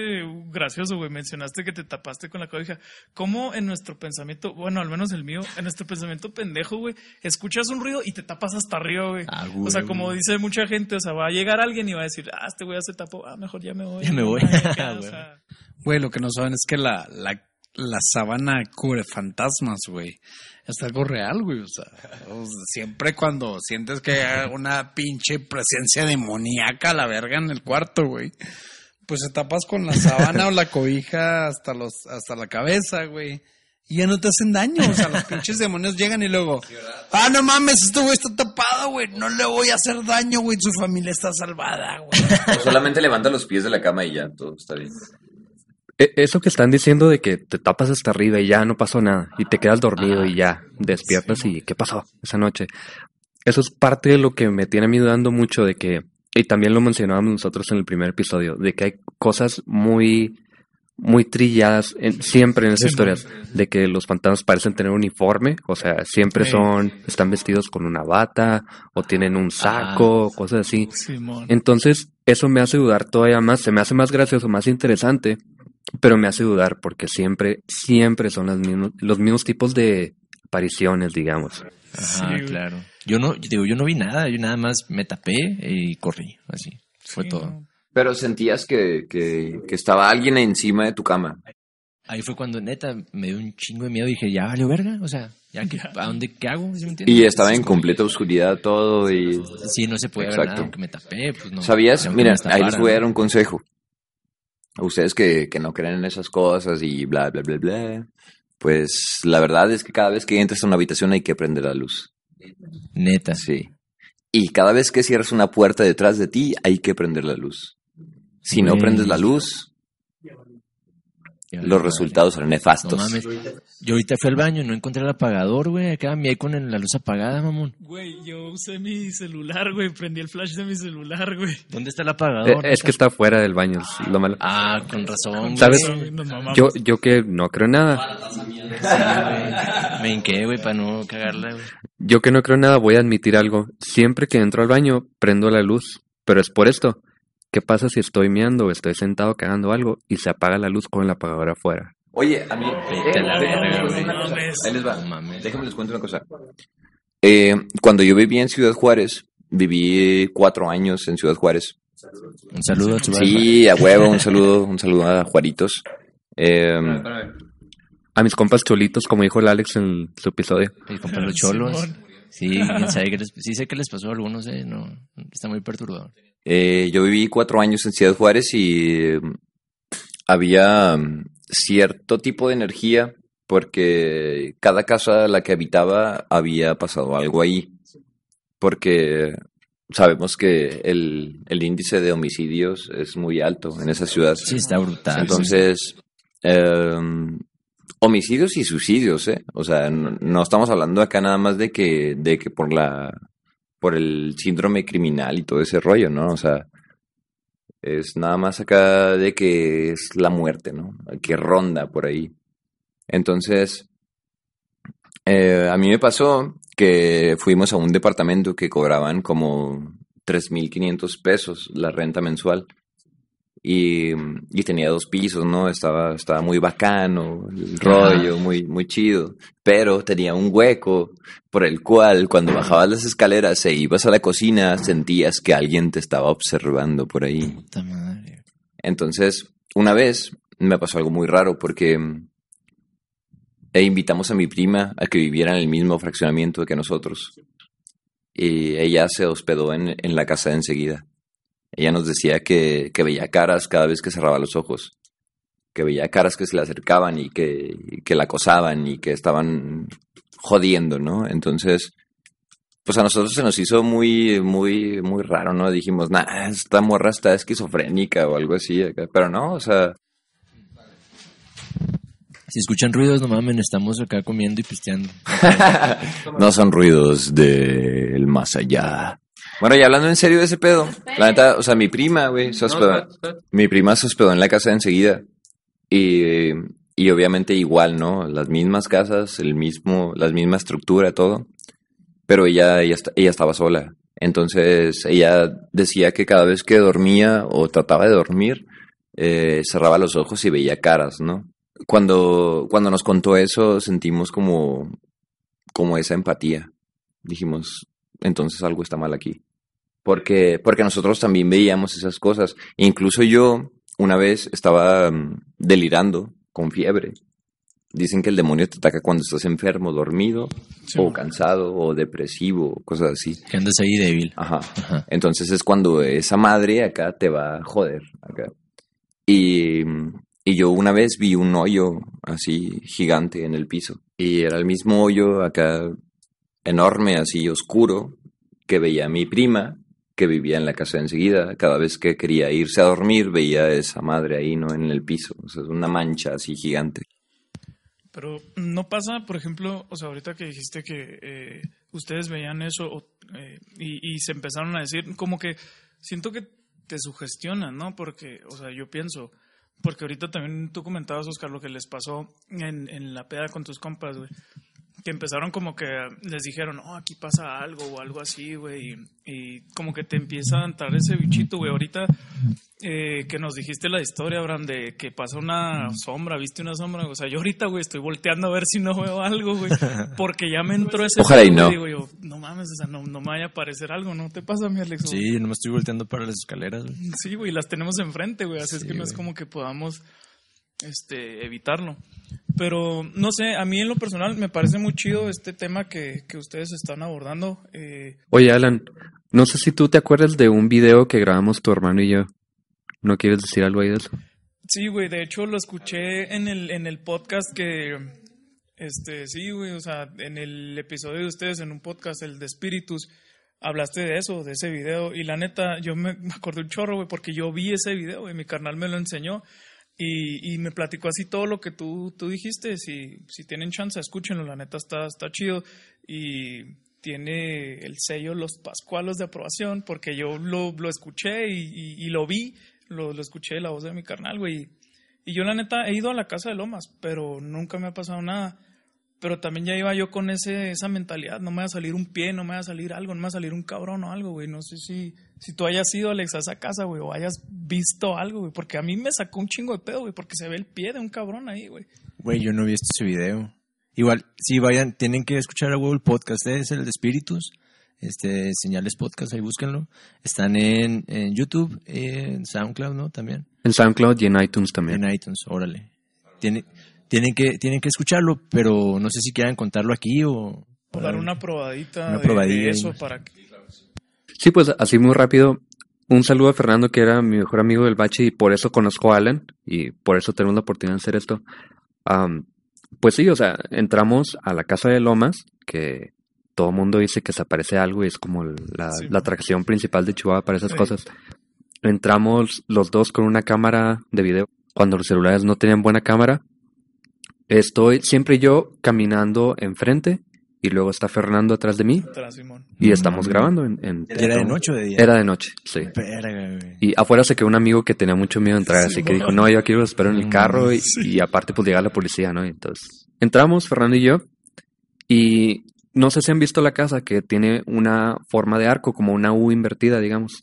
gracioso, güey. Mencionaste que te tapaste con la cobija. ¿Cómo en nuestro pensamiento, bueno, al menos el mío, en nuestro pensamiento pendejo, güey, escuchas un ruido y te tapas hasta arriba, güey? Ah, o sea, güey. como dice mucha gente, o sea, va a llegar alguien y va a decir, ah, este güey ya se tapó, ah, mejor ya me voy. Ya me voy. Ya, <laughs> o Güey. sea, Güey, lo que no saben es que la, la, la sábana cubre fantasmas, güey. Es algo real, güey. O sea, siempre cuando sientes que hay una pinche presencia demoníaca a la verga en el cuarto, güey. Pues te tapas con la sábana o la cobija hasta los, hasta la cabeza, güey. Y ya no te hacen daño. O sea, los pinches demonios llegan y luego, ah, no mames, este güey está tapado, güey. No le voy a hacer daño, güey. Su familia está salvada, güey. O solamente levanta los pies de la cama y ya, todo está bien. E- Eso que están diciendo de que te tapas hasta arriba y ya no pasó nada y te quedas dormido y ya despiertas y ¿qué pasó esa noche? Eso es parte de lo que me tiene a mí dudando mucho de que, y también lo mencionábamos nosotros en el primer episodio, de que hay cosas muy, muy trilladas en- siempre en esas historias, de que los fantasmas parecen tener uniforme, o sea, siempre son, están vestidos con una bata o tienen un saco, cosas así. Simón. Entonces, eso me hace dudar todavía más, se me hace más gracioso, más interesante, pero me hace dudar porque siempre, siempre son las mismos, los mismos tipos de apariciones, digamos. Ajá, claro. Yo no, yo digo, yo no vi nada, yo nada más me tapé y corrí, así. Fue Sí, todo. no. Pero sentías que, que, que estaba alguien encima de tu cama. Ahí fue cuando neta me dio un chingo de miedo y dije, ya valió verga, o sea, ya que, ¿a dónde qué hago? ¿Sí me entiendes? Y estaba en completa oscuridad todo y... Sí, no se puede ver Exacto. nada, aunque me tapé, pues no. ¿Sabías? Mira, ahí les voy a dar un consejo. Ustedes que, que no creen en esas cosas y bla, bla, bla, bla. Pues la verdad es que cada vez que entras a una habitación hay que prender la luz. Neta. Sí. Y cada vez que cierras una puerta detrás de ti hay que prender la luz. Si no prendes la luz, Ya los resultados No nefastos. mames. Yo ahorita fui al baño y no encontré el apagador, güey. Acá me con el- la luz apagada, mamón. Güey, yo usé mi celular, güey, prendí el flash de mi celular, güey. ¿Dónde está el Eh, apagador? es que está fuera del baño, es lo malo. Ah, con razón. ¿Sabes? güey. Yo, yo que no creo en nada, Sí. Me hinqué, güey, para no cagarla, güey. yo que no creo en nada, voy a admitir algo. Siempre que entro al baño, prendo la luz, pero es por esto. ¿Qué pasa si estoy meando o estoy sentado cagando algo y se apaga la luz con el apagador afuera? Oye, a mí... La mames. Ahí les va. Déjenme les cuento una cosa. Eh, cuando yo vivía en Ciudad Juárez, viví cuatro años en Ciudad Juárez. Un saludo a. Sí, a huevo, un saludo, un saludo a Juaritos. Eh, A mis compas cholitos, como dijo el Alex en su episodio. Comprar los cholos. Sí, <laughs> sí sé qué les pasó a algunos, eh, no, está muy perturbador. Eh, yo viví cuatro años en Ciudad Juárez y eh, había mm, cierto tipo de energía porque cada casa a la que habitaba había pasado algo ahí. Porque sabemos que el, el índice de homicidios es muy alto en esa ciudad. Sí, está brutal. Entonces, em, homicidios y suicidios, ¿eh? O sea, no, no estamos hablando acá nada más de que, de que por la, por el síndrome criminal y todo ese rollo, ¿no? O sea, es nada más acá de que es la muerte, ¿no? Que ronda por ahí. Entonces, eh, a mí me pasó que fuimos a un departamento que cobraban como 3.500 pesos la renta mensual. Y, y tenía dos pisos, ¿no? Estaba, estaba muy bacano, el rollo, muy, muy chido. Pero tenía un hueco por el cual cuando bajabas las escaleras e ibas a la cocina, sentías que alguien te estaba observando por ahí. Puta madre. Entonces, una vez me pasó algo muy raro porque e invitamos a mi prima a que viviera en el mismo fraccionamiento que nosotros. Y ella se hospedó en, en la casa de enseguida. Ella nos decía que, que veía caras cada vez que cerraba los ojos, que veía caras que se le acercaban y que, y que la acosaban y que estaban jodiendo, ¿no? Entonces, pues a nosotros se nos hizo muy, muy, muy raro, ¿no? Dijimos, nah, esta morra está esquizofrénica o algo así, pero no, o sea, Si escuchan ruidos, no mames, estamos acá comiendo y pisteando. <laughs> no son ruidos del más allá. Bueno, y hablando en serio de ese pedo, la neta, o sea, mi prima, güey, se hospedó, mi prima se hospedó en la casa de enseguida. Y, y obviamente igual, ¿no? Las mismas casas, el mismo, la misma estructura, todo. Pero ella, ella, ella estaba sola. Entonces, ella decía que cada vez que dormía o trataba de dormir, eh, cerraba los ojos y veía caras, ¿no? Cuando, cuando nos contó eso, sentimos como, como esa empatía. Dijimos, entonces algo está mal aquí. Porque, porque nosotros también veíamos esas cosas. Incluso yo una vez estaba mm, delirando con fiebre. Dicen que el demonio te ataca cuando estás enfermo, dormido, Sí. o cansado, o depresivo, cosas así. Que andas ahí débil. Ajá. Ajá. Entonces es cuando esa madre acá te va a joder. Acá. Y, y yo una vez vi un hoyo así gigante en el piso. Y era el mismo hoyo acá enorme, así oscuro, que veía a mi prima, que vivía en la casa enseguida. Cada vez que quería irse a dormir, veía a esa madre ahí, ¿no? En el piso. O sea, es una mancha así gigante. Pero no pasa, por ejemplo, o sea, ahorita que dijiste que eh, ustedes veían eso eh, y, y se empezaron a decir, como que siento que te sugestionan, ¿no? Porque, o sea, yo pienso, porque ahorita también tú comentabas, Oscar, lo que les pasó en, en la peda con tus compas, güey. Que empezaron como que les dijeron, oh, aquí pasa algo o algo así, güey. Y, y como que te empieza a entrar ese bichito, güey. Ahorita eh, que nos dijiste la historia, Abraham, de que pasa una sombra, viste una sombra. O sea, yo ahorita, güey, estoy volteando a ver si no veo algo, güey. <laughs> Porque ya me entró ese. Ojalá y no. Digo yo, no mames, o sea, no, no me vaya a aparecer algo, ¿no te pasa, mi Alex? Sí, no me estoy volteando para las escaleras. güey. Sí, güey, las tenemos enfrente, güey. Así es que no es como que podamos este, evitarlo. Pero no sé, a mí en lo personal me parece muy chido este tema que, que ustedes están abordando. Eh, Oye, Alan, no sé si tú te acuerdas de un video que grabamos tu hermano y yo. ¿No quieres decir algo ahí de eso? sí, güey, de hecho lo escuché en el, en el podcast que. Este, sí, güey, o sea, en el episodio de ustedes, en un podcast, el de Espíritus, hablaste de eso, de ese video. Y la neta, yo me, me acordé un chorro, güey, porque yo vi ese video, güey, mi carnal me lo enseñó. Y, y me platicó así todo lo que tú, tú dijiste. Si, si tienen chance, escúchenlo. La neta está, está chido. Y tiene el sello Los Pascualos de aprobación, porque yo lo, lo escuché y, lo vi. Lo, lo escuché la voz de mi carnal, güey. Y yo, la neta, he ido a la casa de Lomas, pero nunca me ha pasado nada. Pero también ya iba yo con ese, esa mentalidad, no me va a salir un pie, no me va a salir algo, no me va a salir un cabrón o algo, güey. No sé si, si tú hayas ido, Alex, a esa casa, güey, o hayas visto algo, güey. Porque a mí me sacó un chingo de pedo, güey, porque se ve el pie de un cabrón ahí, güey. Güey, yo no he visto ese video. Igual, si vayan, tienen que escuchar a huevo el podcast, ¿eh? es el de Espíritus. Este, Señales Podcast, ahí búsquenlo. Están en, en YouTube, en SoundCloud, ¿no? También. En SoundCloud y en iTunes también. En iTunes, órale. Tiene, tienen, que, tienen que escucharlo, pero no sé si quieran contarlo aquí o... O dar una probadita, Una de- eso para que... Sí, pues así muy rápido. Un saludo a Fernando, que era mi mejor amigo del bache y por eso conozco a Alan y por eso tenemos la oportunidad de hacer esto. Am, pues sí, o sea, entramos a la casa de Lomas, que todo el mundo dice que se aparece algo y es como la, Sí. la atracción principal de Chihuahua para esas Sí. cosas. Entramos los dos con una cámara de video. Cuando los celulares no tenían buena cámara, estoy siempre yo caminando enfrente y luego está Fernando atrás de mí Atrás, Simón. y estamos grabando en, en- ¿Era de noche o de día? Era de noche, sí. Verga, güey. Y afuera se quedó un amigo que tenía mucho miedo de entrar, así que dijo, no, yo aquí los espero en el carro y, y aparte pues llega la policía, ¿no? Y entonces entramos, Fernando y yo, y no sé si han visto la casa que tiene una forma de arco, como una U invertida, digamos.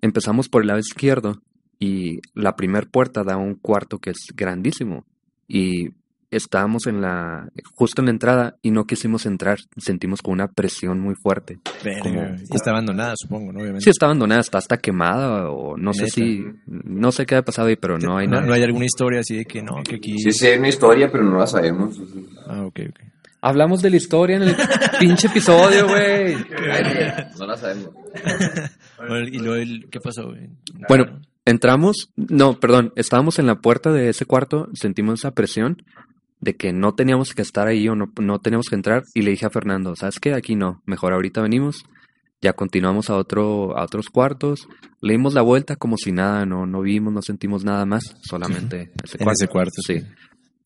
Empezamos por el lado izquierdo y la primer puerta da a un cuarto que es grandísimo y estábamos en la justo en la entrada y no quisimos entrar, sentimos como una presión muy fuerte. Verga, Como-. Y está abandonada, supongo, ¿no? Obviamente. Sí, está abandonada, está hasta quemada o no sé si, no sé qué ha pasado ahí, pero no hay no, nada. no hay alguna historia así de que no, que aquí... Sí, sí, hay una historia, pero no la sabemos. Ah, ok, ok. Hablamos de la historia en el pinche episodio, <laughs> güey. <laughs> No la sabemos. <laughs> Bueno, ¿Y luego el- qué pasó, güey? Bueno, entramos, no, perdón, estábamos en la puerta de ese cuarto, sentimos esa presión de que no teníamos que estar ahí o no, no teníamos que entrar y le dije a Fernando, ¿sabes qué? Aquí no, mejor ahorita venimos, ya continuamos a otro, a otros cuartos, le dimos la vuelta como si nada, no, no vimos, no sentimos nada más, solamente ese En cuarto. ese cuarto, sí.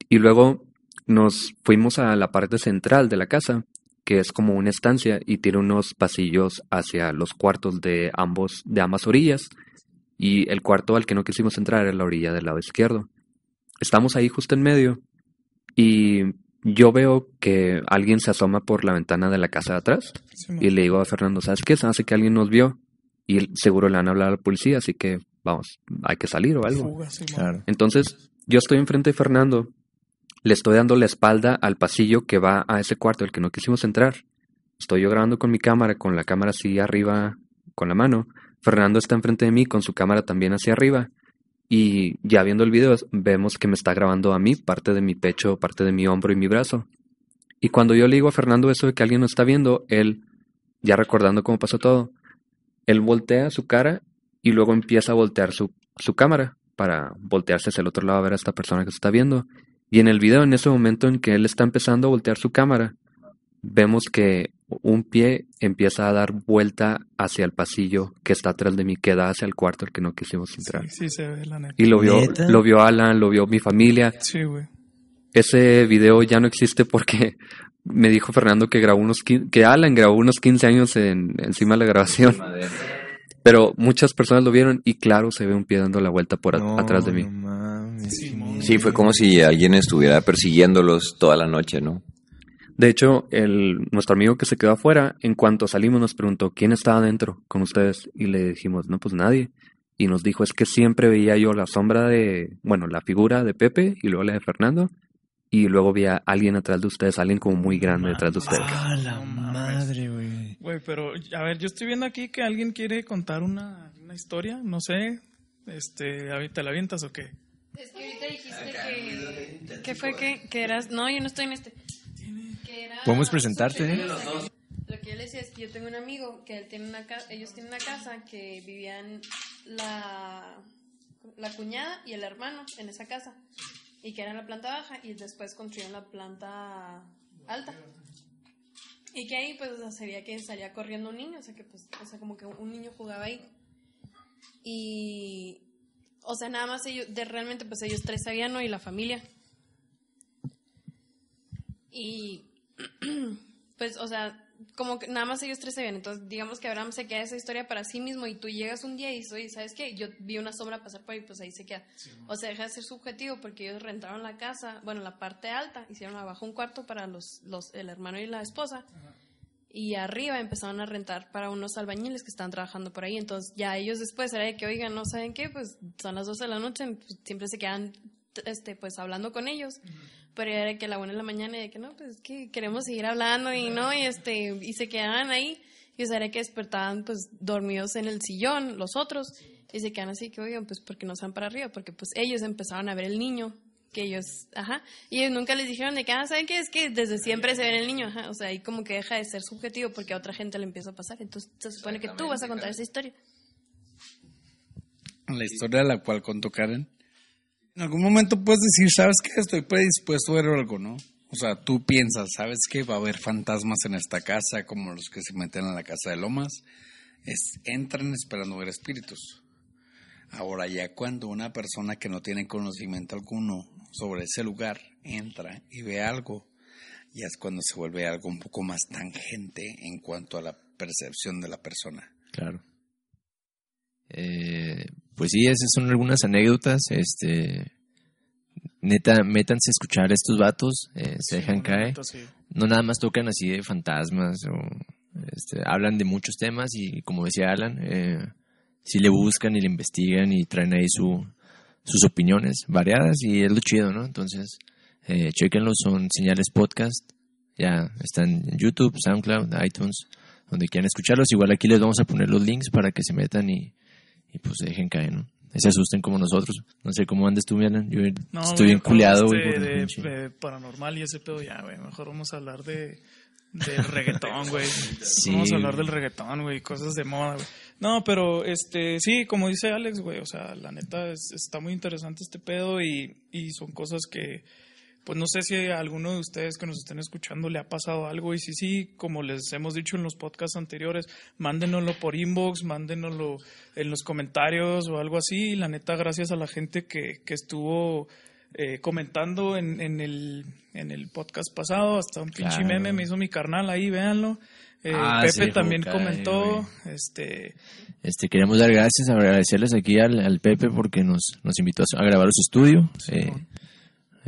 Y luego nos fuimos a la parte central de la casa, que es como una estancia y tiene unos pasillos hacia los cuartos de ambos, de ambas orillas. Y el cuarto al que no quisimos entrar era la orilla del lado izquierdo. Estamos ahí justo en medio y yo veo que alguien se asoma por la ventana de la casa de atrás y le digo a Fernando, ¿sabes qué? Se hace que alguien nos vio y seguro le van a hablar a la policía, así que vamos, hay que salir o algo. Fuga, Simón. Claro. Entonces, yo estoy enfrente de Fernando, le estoy dando la espalda al pasillo que va a ese cuarto al que no quisimos entrar. Estoy yo grabando con mi cámara, con la cámara así arriba, con la mano. Fernando está enfrente de mí con su cámara también hacia arriba. Y ya viendo el video, vemos que me está grabando a mí, parte de mi pecho, parte de mi hombro y mi brazo. Y cuando yo le digo a Fernando eso de que alguien nos está viendo, él, ya recordando cómo pasó todo, él voltea su cara y luego empieza a voltear su, su cámara para voltearse hacia el otro lado a ver a esta persona que se está viendo. Y en el video, en ese momento en que él está empezando a voltear su cámara, vemos que un pie empieza a dar vuelta hacia el pasillo que está atrás de mí, que da hacia el cuarto al que no quisimos entrar. Sí, sí se ve la neta. Y lo vio, ¿Neta? lo vio Alan, lo vio mi familia. Sí, güey. Ese video ya no existe porque <laughs> me dijo Fernando que grabó unos que Alan grabó unos 15 años en, encima de la grabación. <laughs> Pero muchas personas lo vieron y claro, se ve un pie dando la vuelta por a- No, atrás de mí. no mames. Simón. Sí, fue como si alguien estuviera persiguiéndolos toda la noche, ¿no? De hecho, el, nuestro amigo que se quedó afuera, en cuanto salimos nos preguntó quién estaba adentro con ustedes y le dijimos, no, pues nadie. Y nos dijo, es que siempre veía yo la sombra de, bueno, la figura de Pepe y luego la de Fernando y luego veía a alguien atrás de ustedes, alguien como muy grande detrás de ustedes. Ah, la madre, güey. Güey, pero a ver, yo estoy viendo aquí que alguien quiere contar una, una historia, no sé. Este, ¿ahí ¿te la avientas o qué? Es que ahorita dijiste que, que fue que, que eras... No, yo no estoy en este. Era ¿Podemos presentarte, eh? Lo que yo le decía es que yo tengo un amigo que él tiene una casa, ellos tienen una casa que vivían la, la cuñada y el hermano en esa casa y que era en la planta baja y después construyeron la planta alta. Y que ahí pues o sea, se veía que salía corriendo un niño, o sea que pues, o sea como que un niño jugaba ahí. Y o sea, nada más ellos, de realmente pues ellos tres sabían, ¿no? Y la familia. Y <clears throat> pues, o sea, como que nada más ellos tres sabían. Entonces, digamos que Abraham se queda esa historia para sí mismo y tú llegas un día y oye, ¿sabes qué? Yo vi una sombra pasar por ahí, pues ahí se queda. O sea, deja de ser subjetivo porque ellos rentaron la casa, bueno, la parte alta, hicieron abajo un cuarto para los, los el hermano y la esposa. Y arriba empezaron a rentar para unos albañiles que estaban trabajando por ahí. Entonces, ya ellos después era de que, oigan, ¿no saben qué? Pues son las 12 de la noche, pues, siempre se quedan, este, pues hablando con ellos. Pero era que a la una de la mañana y de que no, pues que queremos seguir hablando y no, y este, y se quedaban ahí. Y o sea, era que despertaban pues dormidos en el sillón, los otros, y se quedan así que, oigan, pues porque no están para arriba, porque pues ellos empezaron a ver el niño, que ellos, ajá, y ellos nunca les dijeron de que, ah, ¿saben qué? Es que desde siempre se ve el niño, ajá, o sea, ahí como que deja de ser subjetivo porque a otra gente le empieza a pasar, entonces se supone que tú vas a contar esa historia. La historia de la cual contó Karen. En algún momento puedes decir, ¿sabes qué? Estoy predispuesto a ver algo, ¿no? O sea, tú piensas, ¿sabes que va a haber fantasmas en esta casa como los que se meten en la casa de Lomas? Es, entran esperando ver espíritus. Ahora ya cuando una persona que no tiene conocimiento alguno sobre ese lugar entra y ve algo, ya es cuando se vuelve algo un poco más tangente en cuanto a la percepción de la persona. Claro. Eh, pues sí, esas son algunas anécdotas. Este, neta, métanse a escuchar a estos vatos, eh, se dejan caer. No nada más tocan así de fantasmas o este, hablan de muchos temas y como decía Alan, eh, si le buscan y le investigan y traen ahí su, sus opiniones variadas y es lo chido, ¿no? Entonces, eh, chequenlo, son señales podcast, ya están en YouTube, SoundCloud, iTunes, donde quieran escucharlos. Igual aquí les vamos a poner los links para que se metan y, y pues se dejen caer, ¿no? Se asusten como nosotros. No sé cómo andes tú, Mialan. Yo No, estoy bien culeado, güey. de, de paranormal y ese pedo ya, güey. Mejor vamos a hablar de del reggaetón, güey. Sí, vamos a hablar del reggaetón, güey, cosas de moda, güey. No, pero este, sí, como dice Alex, güey, o sea, la neta es- está muy interesante este pedo y, y son cosas que pues no sé si a alguno de ustedes que nos estén escuchando le ha pasado algo y si sí, como les hemos dicho en los podcasts anteriores, mándenoslo por inbox, mándenoslo en los comentarios o algo así. Y la neta, gracias a la gente que, que estuvo eh, comentando en, en, el, en el podcast pasado, hasta un pinche Claro. meme me hizo mi carnal ahí, véanlo. Eh, Ah, Pepe sí, también comentó, este, Este, queremos dar gracias, agradecerles aquí al, al Pepe porque nos, nos invitó a, grabar su estudio. Eh,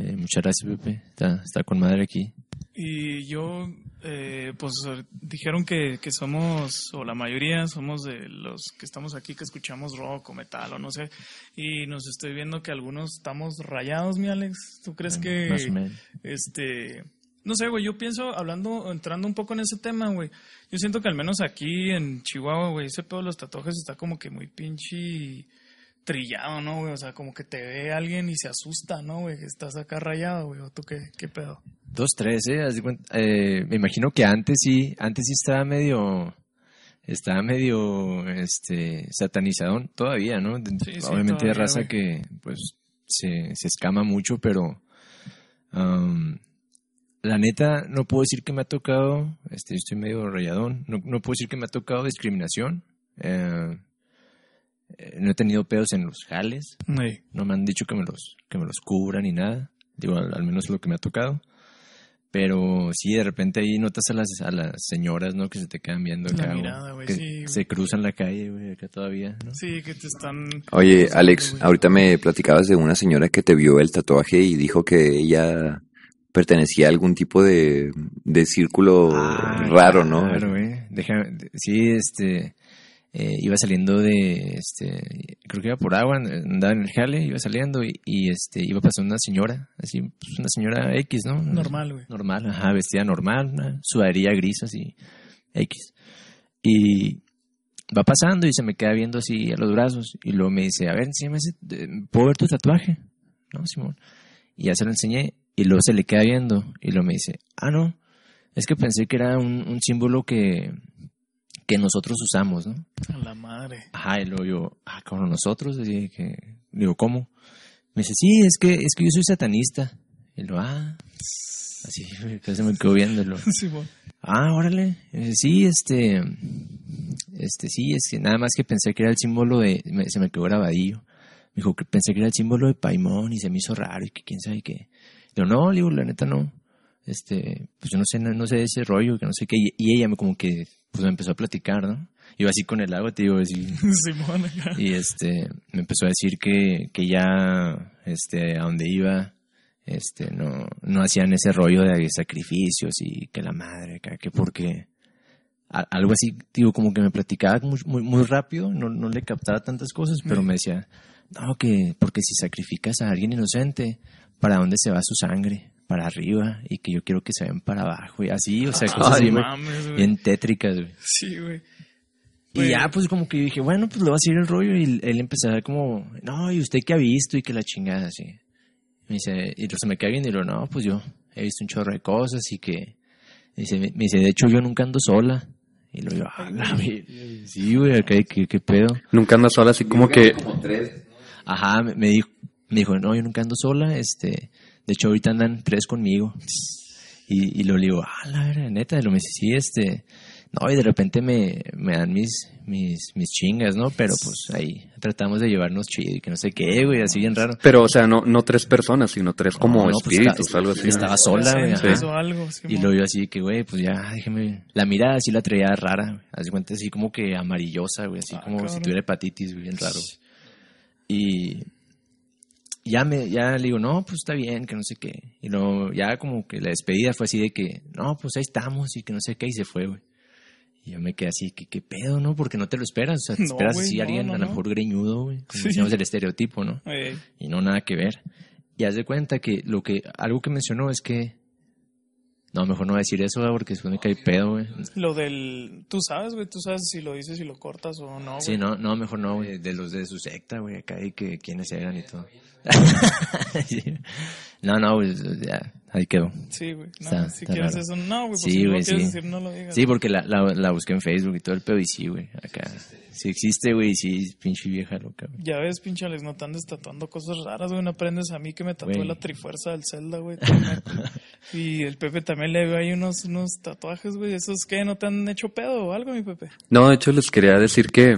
eh, muchas gracias, Pepe. Está, está con madre aquí. Y yo, eh, pues eh, dijeron que, que somos, o la mayoría somos de los que estamos aquí que escuchamos rock o metal o no sé. Y nos estoy viendo que algunos estamos rayados, mi Alex. ¿Tú crees que, más o menos. este, no sé, güey, yo pienso, hablando, entrando un poco en ese tema, güey, yo siento que al menos aquí en Chihuahua, güey, ese pedo de los tatuajes está como que muy pinche trillado, ¿no, güey? O sea, como que te ve alguien y se asusta, ¿no, güey? Que estás acá rayado, güey. ¿O tú qué, qué pedo? Dos, tres, ¿eh? Eh, me imagino que antes sí, antes sí estaba medio, estaba medio, este, satanizadón todavía, ¿no? Sí, sí, Obviamente de todavía, raza güey. que, pues, se, se escama mucho, pero, la neta, no puedo decir que me ha tocado, este, estoy medio rayadón, no, no puedo decir que me ha tocado discriminación, eh, eh, no he tenido pedos en los jales, Sí. no me han dicho que me los, que me los cubran ni nada. Digo, al, al menos lo que me ha tocado. Pero sí, de repente ahí notas a las, a las señoras, ¿no? Que se te quedan viendo La acá. o mirada, güey, que sí, güey. se cruzan la calle, güey, acá todavía, ¿no? Sí, que te están... Oye, Alex, ahorita me platicabas de una señora que te vio el tatuaje y dijo que ella pertenecía a algún tipo de, de círculo Ah, raro, ¿no? Claro, güey. Sí, este. Eh, iba saliendo de. este Creo que iba por agua, andaba en el jale, iba saliendo y, y, este iba pasando una señora, así, pues una señora X, ¿no? Normal, güey. Normal, ajá, vestida normal, una sudadería gris así, X. Y va pasando y se me queda viendo así a los brazos y luego me dice, a ver, enséñame ese, ¿puedo ver tu tatuaje? No, Simón. Y ya se lo enseñé y luego se le queda viendo y luego me dice, ah, no, es que pensé que era un, un símbolo que, que nosotros usamos, ¿no? A la madre. Ajá, y luego yo, ah, como nosotros, así que, digo, ¿cómo? Me dice, sí, es que, es que yo soy satanista. Y luego, ah, así, <laughs> se me quedó viéndolo. <laughs> Ah, órale. Y dice, sí, este, este, sí, es que nada más que pensé que era el símbolo de, me- se me quedó grabadillo. Me dijo que pensé que era el símbolo de Paimón y se me hizo raro y que quién sabe qué. Digo, no, le digo, la neta no. Este, pues yo no sé, no, no sé de ese rollo, que no sé qué. Y, y ella me como que, pues me empezó a platicar, ¿no? Iba así con el agua, te digo, así, <laughs> Simón, y este me empezó a decir que, que ya este a donde iba este no no hacían ese rollo de sacrificios y que la madre que, que porque a- algo así digo como que me platicaba muy muy, muy rápido no, no le captaba tantas cosas pero me decía no que porque si sacrificas a alguien inocente para dónde se va su sangre para arriba y que yo quiero que se vayan para abajo y así o sea cosas Ay, así, mames, güey. bien tétricas güey Sí, güey. y ya, pues como que dije, bueno, pues le va a seguir el rollo. Y él empezaba como, no, ¿y usted qué ha visto? Y que la chingada, así. Me dice, y se me queda bien y lo, no, pues yo he visto un chorro de cosas y que. Me dice, me dice, de hecho yo nunca ando sola. Y lo yo, ah, la verga". sí, güey, acá, ¿qué, qué pedo? Nunca ando sola, así como que Ajá, me, me dijo, me dijo, no, yo nunca ando sola, este. De hecho, ahorita andan tres conmigo. Y, y lo digo, ah, la verdad, neta, lo me dice, sí, este, no, y de repente me, me dan mis, mis, mis chingas, ¿no? Pero pues ahí tratamos de llevarnos chido y que no sé qué, güey, así bien raro. Pero, o sea, no, no tres personas, sino tres como No, no, pues, espíritus, algo así. Estaba ¿no? sola, güey. Sí, algo, Y lo vio así que, güey, pues ya, déjeme. La mirada así la traía rara. Haz de cuenta así como que amarillosa, güey, así Ah, como si tuviera hepatitis, güey, bien raro. Y ya me, ya le digo, no, pues está bien, que no sé qué. Y luego ya como que la despedida fue así de que, no, pues ahí estamos y que no sé qué, y se fue, güey. Y yo me quedé así, que qué pedo, ¿no? Porque no te lo esperas, o sea, te No, esperas así no, alguien no, a lo mejor greñudo, güey, como Sí. decíamos el estereotipo, ¿no? Ey, y no nada que ver. Y haz de cuenta que lo que algo que mencionó es que no, mejor no voy a decir eso, güey, porque después me cae pedo, güey. Lo del. Tú sabes, güey, tú sabes si lo dices y lo cortas o no. güey. Sí, no, no, mejor no, güey, de los de su secta, güey, acá y que quiénes eran y todo. <laughs> Sí. No, no, güey, ya, ahí quedó. Sí, güey. No, Está- si está quieres raro. eso, no, güey. Pues Sí, si no lo güey, quieres sí. decir, no lo digas. Sí, porque la, la, la busqué en Facebook y todo el pedo y sí, güey, acá. Sí existe, güey, y sí, pinche vieja loca, güey. Ya ves, pinche Alex, no te andes tatuando cosas raras, güey. No aprendes a mí que me tatué la trifuerza del Zelda, güey. <laughs> y el Pepe también le veo ahí unos, unos tatuajes, güey. ¿Esos qué? ¿No te han hecho pedo o algo, mi Pepe? No, de hecho les quería decir que,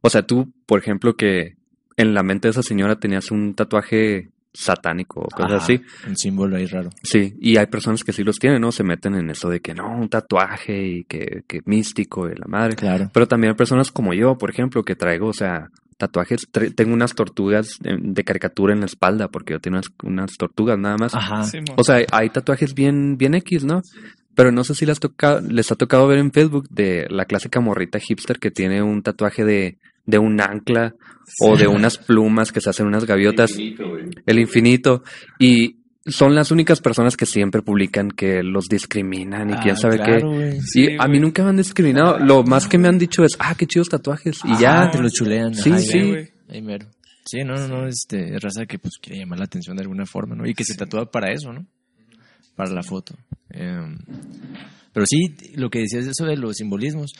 o sea, tú, por ejemplo, que en la mente de esa señora tenías un tatuaje satánico o cosas Ajá, así. Un símbolo ahí raro. Sí, y hay personas que sí los tienen, ¿no? Se meten en eso de que no, un tatuaje y que, que místico y la madre. Claro. Pero también hay personas como yo, por ejemplo, que traigo, o sea, tatuajes. Tengo unas tortugas de, de caricatura en la espalda porque yo tengo unas, unas tortugas nada más. Ajá. Simón. O sea, hay, hay tatuajes bien, bien X, ¿no? Pero no sé si les, toca, les ha tocado ver en Facebook de la clásica morrita hipster que tiene un tatuaje de, de un ancla o de unas plumas que se hacen unas gaviotas. El infinito. Y son las únicas personas que siempre publican que los discriminan y Ah, quién sabe claro, qué. güey. Y Sí, a mí nunca me han discriminado. Lo más que me han dicho es, ah, qué chidos tatuajes. Y Ah, ya. te lo chulean. Sí, Ajá, sí. ahí- mero. Sí, no, no, no, este, es raza que pues quiere llamar la atención de alguna forma, ¿no? Y que se tatúa para eso, ¿no? Para la foto. Em, pero sí, lo que decías eso de los simbolismos,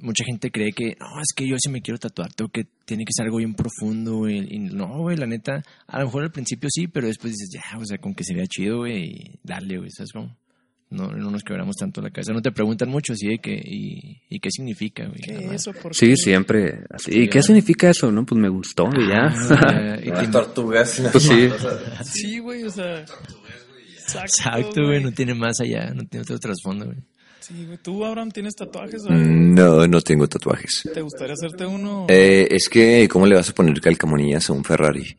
mucha gente cree que, no, es que yo si me quiero tatuar, tengo que, tiene que ser algo bien profundo, güey. Y no, güey, la neta, a lo mejor al principio sí, pero después dices, ya, o sea, con que se vea chido, güey, y dale, güey, ¿sabes cómo? No, no nos quebramos tanto la cabeza. No te preguntan mucho, sí, de que, y, y qué significa, güey. ¿Qué eso? ¿Por Sí, qué? siempre. Así. ¿Y qué significa eso? No, pues me gustó y ya. Ah, y Las te- tortugas. Pues sí. Sí, güey, o sea. Exacto, güey, no tiene más allá, no tiene otro trasfondo, güey. Sí. ¿Tú, Abraham, tienes tatuajes? o Mm, No, no tengo tatuajes. ¿Te gustaría hacerte uno? Eh, es que, ¿cómo le vas a poner calcamonías a un Ferrari?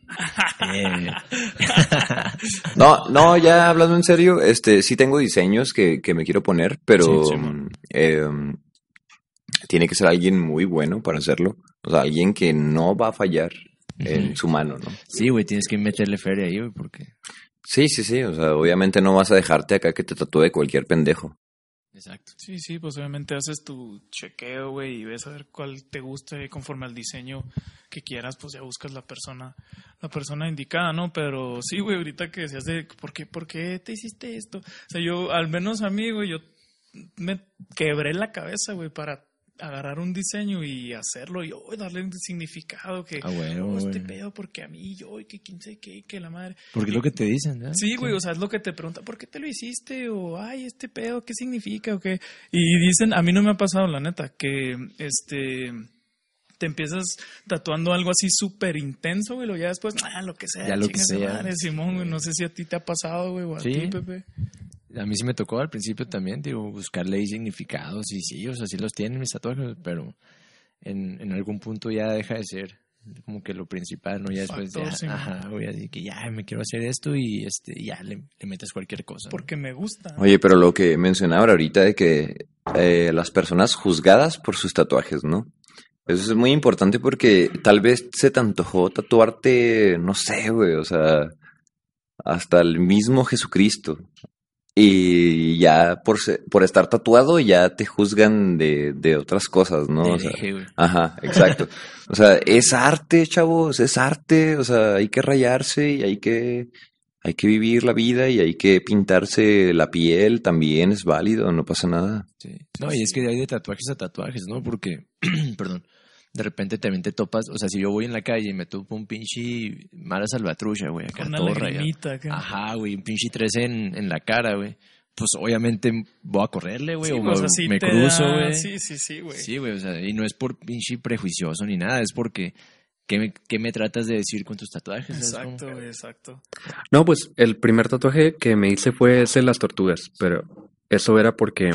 Eh, <laughs> No, no, ya hablando en serio, este, sí tengo diseños que, que me quiero poner, pero Sí, eh, tiene que ser alguien muy bueno para hacerlo. O sea, alguien que no va a fallar en su mano, ¿no? sí, güey, tienes que meterle feria ahí, güey, porque... Sí, sí, sí. O sea, obviamente no vas a dejarte acá que te tatúe cualquier pendejo. Exacto. Sí, sí, pues obviamente haces tu chequeo, güey, y ves a ver cuál te gusta y conforme al diseño que quieras, pues ya buscas la persona, la persona indicada, ¿no? Pero sí, güey, ahorita que decías de, ¿por qué, por qué te hiciste esto? O sea, yo, al menos a mí, güey, yo me quebré la cabeza, güey, para agarrar un diseño y hacerlo y oh, darle un significado que Ah, bueno, oh, este pedo porque a mí yo y que quién sabe qué que la madre Porque es lo que te dicen, ¿no? Sí, güey, o sea, es lo que te pregunta, ¿por qué te lo hiciste? O, ay, este pedo, ¿qué significa? O qué. Y dicen, a mí no me ha pasado, la neta, que este te empiezas tatuando algo así súper intenso, güey, lo ya después, ah, lo que sea, Ya lo que chinga su sea. madre, Simón, güey, no sé si a ti te ha pasado, güey, o a Sí. ti, Pepe. A mí sí me tocó al principio también, digo, buscarle ahí significados y sí, o sea, sí los tienen mis tatuajes, pero en, en algún punto ya deja de ser como que lo principal, ¿no? Ya después, Factor, ya, sí, ajá, güey, así que ya me quiero hacer esto y este, ya le, le metes cualquier cosa. ¿no? Porque me gusta. Oye, pero lo que mencionaba ahorita de que eh, las personas juzgadas por sus tatuajes, ¿no? Eso es muy importante porque tal vez se te antojó tatuarte, no sé, güey, o sea, hasta el mismo Jesucristo. Y ya por, se- por estar tatuado ya te juzgan de, de otras cosas, ¿no? O sea. Ajá, exacto. <laughs> O sea, es arte, chavos, es arte, o sea, hay que rayarse y hay que, hay que vivir la vida y hay que pintarse la piel, también es válido, no pasa nada. Sí. No, y es que hay de tatuajes a tatuajes, ¿no? Porque, <clears throat> perdón, de repente también te topas, o sea, si yo voy en la calle y me topo un pinche mala salvatrucha, güey, acá Con una todo rayado. Ajá, güey, un pinche 13 en, en la cara, güey. pues obviamente voy a correrle, güey, Sí, o pues, así me te cruzo, da- güey. Sí, sí, sí, güey. Sí, güey, o sea, y no es por pinche prejuicioso ni nada, es porque ¿qué me, qué me tratas de decir con tus tatuajes? Exacto, güey, exacto. No, pues el primer tatuaje que me hice fue ese de las tortugas, pero eso era porque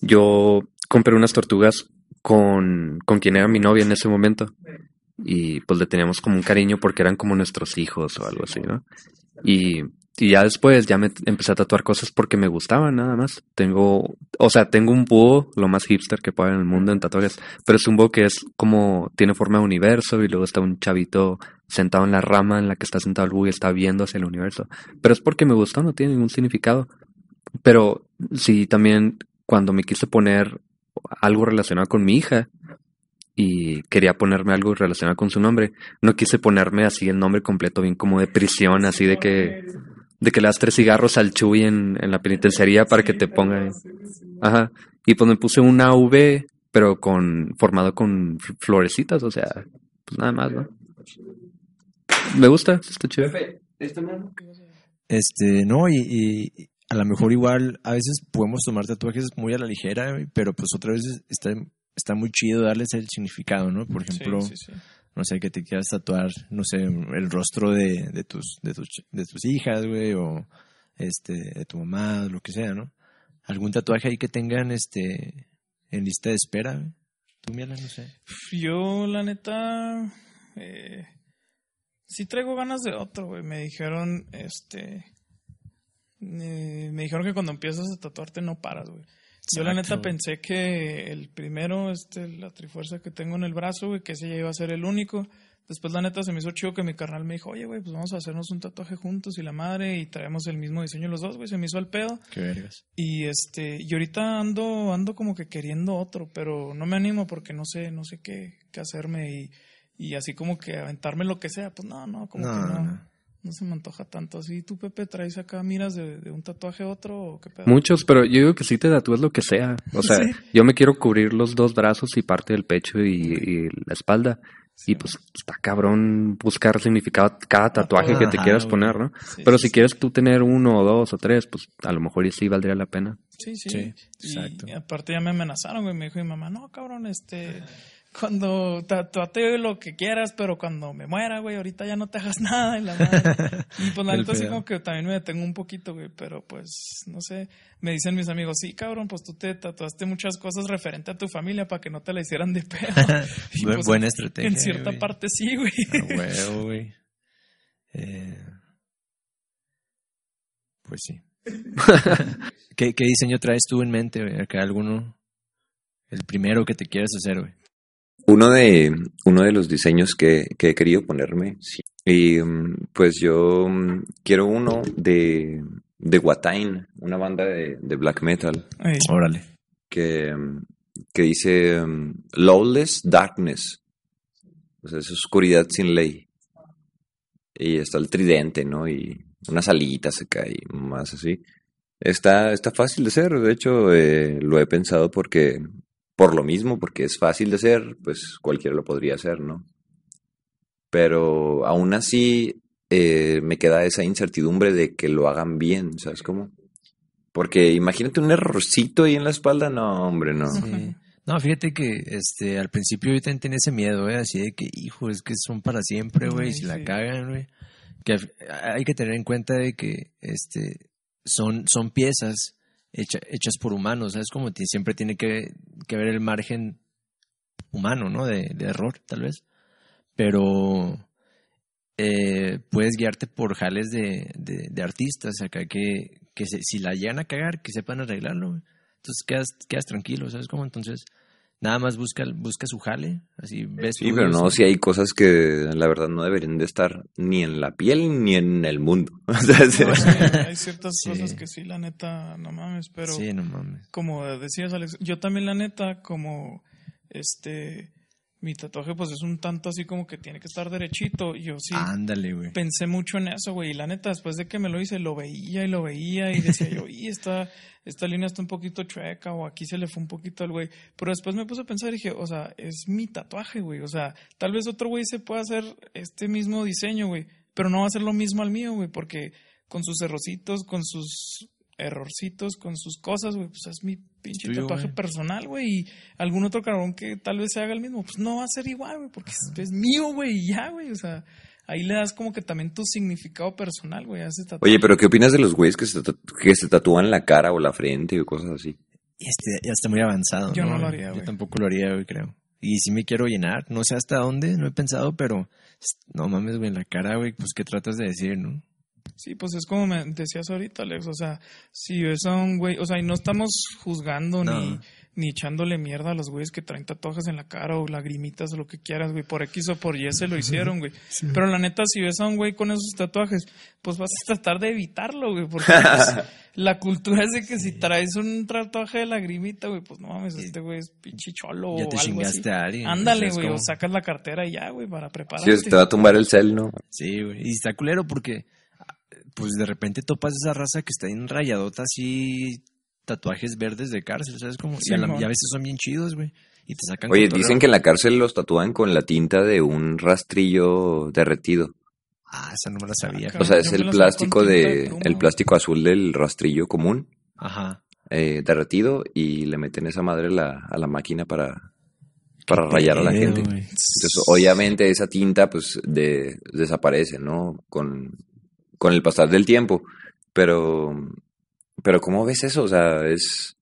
yo compré unas tortugas con, con quien era mi novia en ese momento y pues le teníamos como un cariño porque eran como nuestros hijos o algo así, ¿no? Y, y ya después ya me empecé a tatuar cosas porque me gustaban nada más. Tengo, o sea, tengo un búho, lo más hipster que pueda en el mundo en tatuajes, pero es un búho que es como, tiene forma de universo y luego está un chavito sentado en la rama en la que está sentado el búho y está viendo hacia el universo. Pero es porque me gustó, no tiene ningún significado. Pero sí, también cuando me quise poner algo relacionado con mi hija y quería ponerme algo relacionado con su nombre, no quise ponerme así el nombre completo, bien como de prisión, así de que de que le das tres cigarros al Chuy en, en la penitenciaría para que te ponga. Ajá. Y pues me puse una V, pero con formado con florecitas, o sea, pues nada más, ¿no? Me gusta, está chido. Este, no, y, y a lo mejor igual a veces podemos tomar tatuajes muy a la ligera, pero pues otras veces está, está muy chido darles el significado, ¿no? Por ejemplo, sí, sí. no sé, que te quieras tatuar, no sé, el rostro de, de tus, de tus, de tus hijas, güey, o este, de tu mamá, lo que sea, ¿no? Algún tatuaje ahí que tengan, este, en lista de espera, güey. Tú, Miela, no sé. Yo, la neta, eh, sí traigo ganas de otro, güey. Me dijeron, este, eh, me dijeron que cuando empiezas a tatuarte no paras, güey. Yo la neta pensé que el primero, este, la trifuerza que tengo en el brazo, güey, que ese ya iba a ser el único. Después la neta se me hizo chido que mi carnal me dijo, oye, güey, pues vamos a hacernos un tatuaje juntos y la madre y traemos el mismo diseño los dos, güey. Se me hizo al pedo. Qué vergas. Y este, y ahorita ando, ando como que queriendo otro, pero no me animo porque no sé, no sé qué, qué hacerme y, y así como que aventarme lo que sea, pues no, no, como No, que no, no. No se me antoja tanto. Así tú, Pepe, traes acá miras de, de un tatuaje a otro o qué pedo. Muchos, pero yo digo que sí te tatúes lo que sea. O <laughs> sea, Sí. yo me quiero cubrir los dos brazos y parte del pecho y, y la espalda. Y pues está cabrón buscar significado cada tatuaje que te Ajá, quieras güey. poner, ¿no? Sí, Pero sí, si quieres tú tener uno o dos o tres, pues a lo mejor y sí valdría la pena. Sí, sí. Sí, Y exacto. aparte ya me amenazaron, güey. Me dijo mi mamá, no, cabrón, este, cuando tatuate lo que quieras, pero cuando me muera, güey, ahorita ya no te hagas <laughs> nada. Y, la madre. y pues la <laughs> neta sí pedo. como que también me detengo un poquito, güey. Pero pues, no sé, me dicen mis amigos, sí, cabrón, pues tú te tatuaste muchas cosas referente a tu familia para que no te la hicieran de pedo. <laughs> Y, pues, buena en- estrategia, En cierta güey. parte sí, güey. A huevo, güey. Eh, pues sí. ¿Qué, ¿Qué diseño traes tú en mente, güey? Alguno. El primero que te quieras hacer, güey. Uno de, uno de los diseños que, que he querido ponerme, sí. Y mm, pues yo mm, quiero uno de, de Watain, una banda de, de black metal, Órale. que, mm, que dice Lawless Darkness. O sea, es oscuridad sin ley. Y está el tridente, ¿no? Y unas alitas acá y más así. Está, está fácil de hacer, de hecho eh, lo he pensado porque, por lo mismo, porque es fácil de hacer, pues cualquiera lo podría hacer, ¿no? Pero aún así eh, me queda esa incertidumbre de que lo hagan bien, ¿sabes cómo? Porque imagínate un errorcito ahí en la espalda, no, hombre, no. Sí. No, fíjate que este al principio yo también tenía ese miedo, güey, así de que, hijo, es que son para siempre, güey, si la cagan, güey. Que hay que tener en cuenta de que este son, son piezas hecha- hechas por humanos, ¿sabes? Como siempre tiene que, que haber el margen humano, ¿no? De, de error, tal vez. Pero eh, puedes guiarte por jales de, de, de artistas acá que, que se- si la llegan a cagar, que sepan arreglarlo. Entonces quedas, quedas tranquilo, ¿sabes cómo? Entonces, nada más busca, busca su jale, así ves. Sí, pero no, si hay cosas que la verdad no deberían de estar ni en la piel ni en el mundo. <laughs> O sea, sí. no, sí, <laughs> hay ciertas Sí. cosas que sí, la neta, no mames, pero... Sí, no mames. como decías Alex, yo también la neta, como este, mi tatuaje pues es un tanto así como que tiene que estar derechito, yo sí Ándale, güey. pensé mucho en eso, güey, y la neta después de que me lo hice lo veía y lo veía y decía yo, <laughs> y esta, esta línea está un poquito chueca o aquí se le fue un poquito al güey, pero después me puse a pensar y dije, o sea, es mi tatuaje, güey, o sea, tal vez otro güey se pueda hacer este mismo diseño, güey, pero no va a ser lo mismo al mío, güey, porque con sus cerrocitos, con sus errorcitos, con sus cosas, güey, pues es mi pinche Tuyo, tatuaje personal, güey, y algún otro cabrón que tal vez se haga el mismo, pues no va a ser igual, güey, porque es, es mío, güey, y ya, güey, o sea, ahí le das como que también tu significado personal, güey, a ese tatuaje. Oye, pero ¿qué opinas de los güeyes que se, que se tatúan la cara o la frente o cosas así? Este ya está muy avanzado. Yo no lo güey? haría, güey. Yo tampoco lo haría, güey, creo. Y sí me quiero llenar, no sé hasta dónde, no he pensado, pero no mames, güey, en la cara, güey, pues qué tratas de decir, ¿no? Sí, pues es como me decías ahorita, Alex. O sea, si ves a un güey, o sea, y no estamos juzgando No. ni, ni echándole mierda a los güeyes que traen tatuajes en la cara o lagrimitas o lo que quieras, güey. Por X o por Y se lo hicieron, güey. <laughs> Pero la neta, si ves a un güey con esos tatuajes, pues vas a tratar de evitarlo, güey. Porque <laughs> pues, la cultura es de que si traes un tatuaje de lagrimita, güey, pues no mames, este güey es pinche cholo Ya o te algo chingaste así. a alguien, Ándale, ¿sabes güey, o sacas la cartera y ya, güey, para Sí, prepararte. te va a tumbar el cel, ¿no? Sí, güey. Y está culero porque, pues de repente topas esa raza que está en rayadota así, tatuajes verdes de cárcel, ¿sabes cómo? y, a la- y a veces son bien chidos, güey. Y te sacan Oye, dicen que en la cárcel los tatúan con la tinta de un rastrillo derretido. Ah, esa no me la sabía. Acá. O sea, es el plástico de, el plástico azul del rastrillo común, Ajá. eh, derretido, y le meten esa madre a la, a la máquina para, para rayar a la gente. Entonces, obviamente esa tinta pues de, desaparece, ¿no? Con, con el pasar del tiempo. Pero, pero ¿cómo ves eso? O sea, es...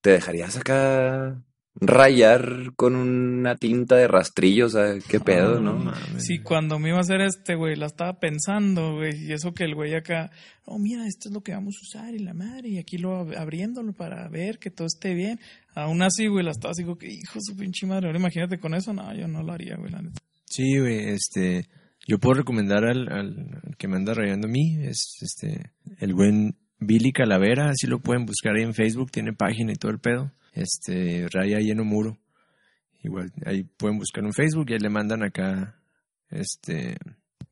¿Te dejarías acá rayar con una tinta de rastrillo? O sea, qué pedo, ¿no? mames. Sí, cuando me iba a hacer este, güey, la estaba pensando, güey, y eso que el güey acá, oh, mira, esto es lo que vamos a usar y la madre, y aquí lo ab- abriéndolo para ver que todo esté bien. Aún así, güey, la estaba así como que, hijo su pinche madre, ahora imagínate con eso, no, yo no lo haría, güey, la neta. Sí, güey, este, yo puedo recomendar al, al- que me anda rayando a mí, es este, el buen Billy Calavera, así lo pueden buscar ahí en Facebook, tiene página y todo el pedo, este, raya lleno muro, igual, ahí pueden buscar en Facebook y ahí le mandan acá, este,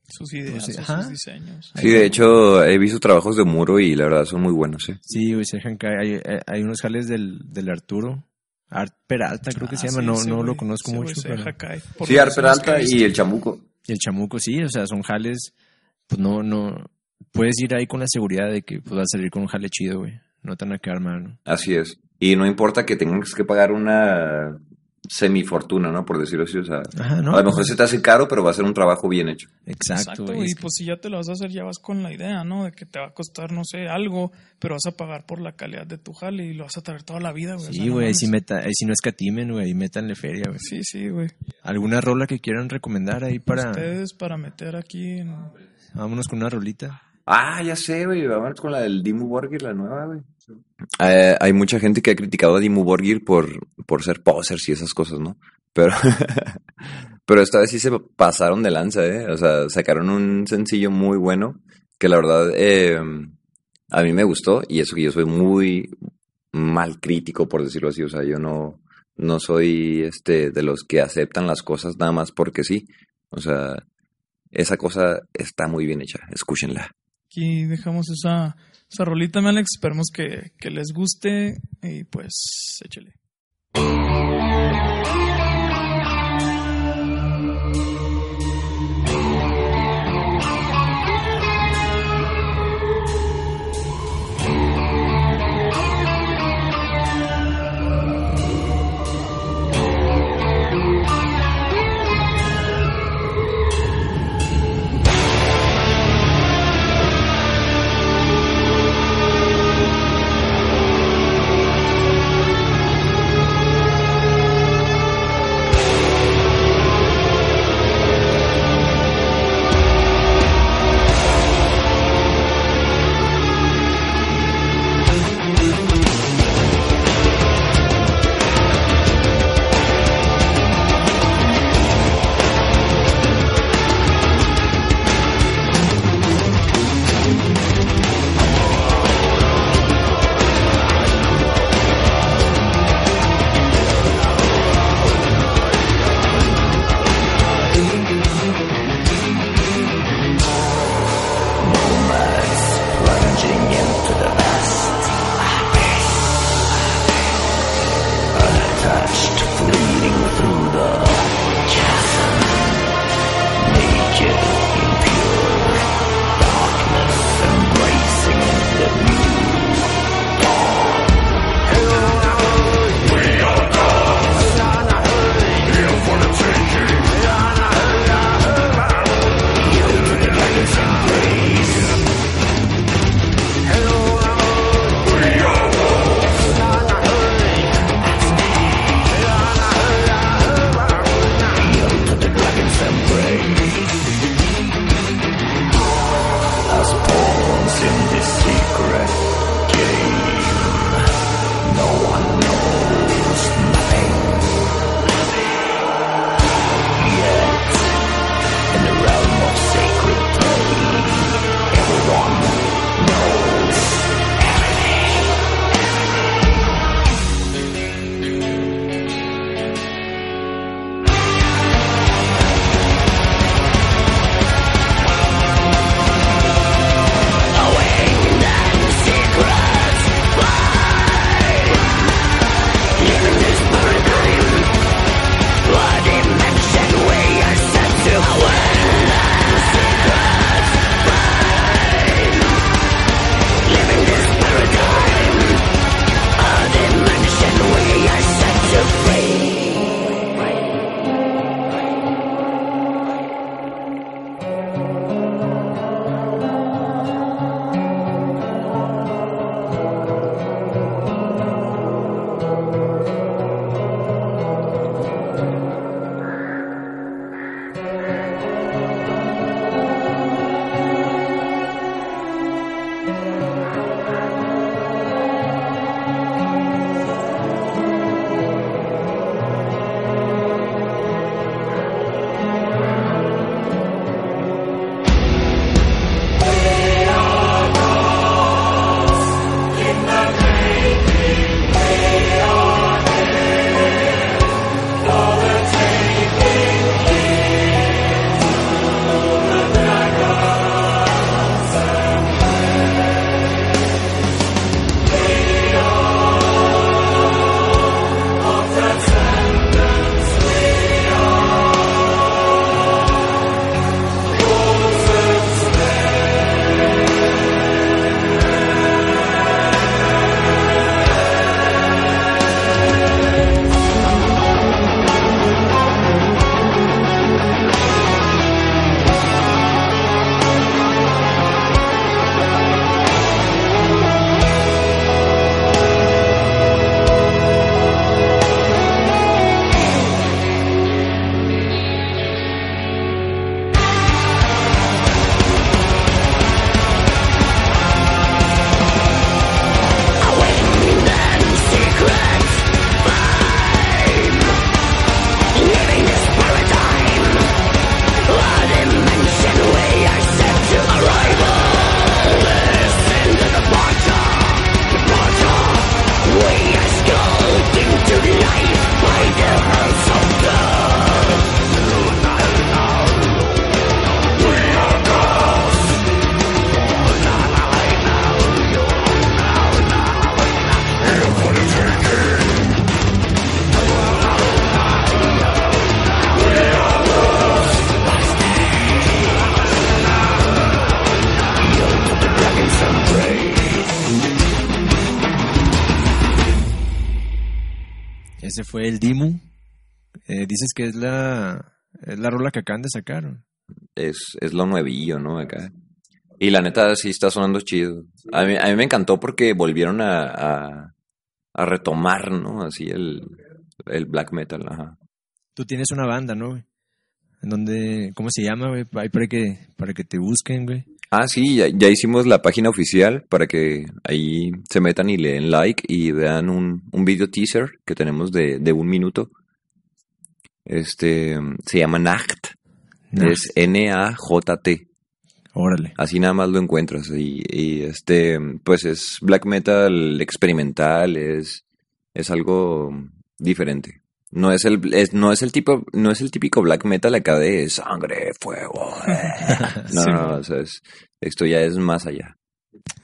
Sus ideas, Pues sus diseños. Sí, de hecho, he visto trabajos de muro y la verdad son muy buenos, ¿eh? sí, se caer, hay, hay- hay unos jales del, del Arturo, Art Peralta creo que se Ah, llama, sí, no, no lo conozco mucho, se pero... Sí, lo Ar que somos Peralta y el chamuco. El chamuco, sí, o sea, son jales, pues no, no, puedes ir ahí con la seguridad de que pues, a salir con un jale chido, güey. No te van a ¿no? Así es. Y no importa que tengas que pagar una semifortuna, ¿no? Por decirlo así. O sea, Ajá, ¿no? a lo mejor se te hace caro, pero va a ser un trabajo bien hecho. Exacto, güey. güey, y pues si ya te lo vas a hacer, ya vas con la idea, ¿no? De que te va a costar, no sé, algo, pero vas a pagar por la calidad de tu jale y lo vas a traer toda la vida, güey. o Sí, sea, no güey, mames. si, meta, ahí si no escatimen, güey, ahí métanle feria, güey. Sí, sí, güey. ¿Alguna rola que quieran recomendar ahí para... Ustedes para meter aquí en... Vámonos con una rolita. Ah, ya sé, güey. Vamos con la del Dimmu Borgir, la nueva, güey. Eh, hay mucha gente que ha criticado a Dimmu Borgir por, por ser posers y esas cosas, ¿no? Pero, <laughs> pero esta vez sí se pasaron de lanza, ¿eh? O sea, sacaron un sencillo muy bueno que la verdad eh, a mí me gustó y eso que yo soy muy mal crítico, por decirlo así. O sea, yo no, no soy este de los que aceptan las cosas nada más porque sí. O sea, esa cosa está muy bien hecha. Escúchenla. Aquí dejamos esa, esa rolita, Alex. Esperemos que, que les guste y pues échale. Fue el Dimu. Eh, dices que es la, es la rola que acaban de sacar. ¿no? Es, es lo nuevillo, ¿no? Acá. Y la neta sí está sonando chido. A mí, a mí me encantó porque volvieron a, a, a retomar, ¿no? Así el, el black metal, ajá. Tú tienes una banda, ¿no, güey? En donde, ¿cómo se llama, güey? Ahí para que, para que te busquen, güey. Ah, sí, ya, ya hicimos la página oficial para que ahí se metan y le den like y vean un, un video teaser que tenemos de, de un minuto. Este se llama Nacht. Nacht. Es N-A-J-T. Órale. Así nada más lo encuentras. Y, y, este, pues es black metal experimental, es, es algo diferente. No es el, es, no es el tipo, no es el típico black metal acá de sangre, fuego. eh. <laughs> No, Sí. no, no, o sea, es- esto ya es más allá.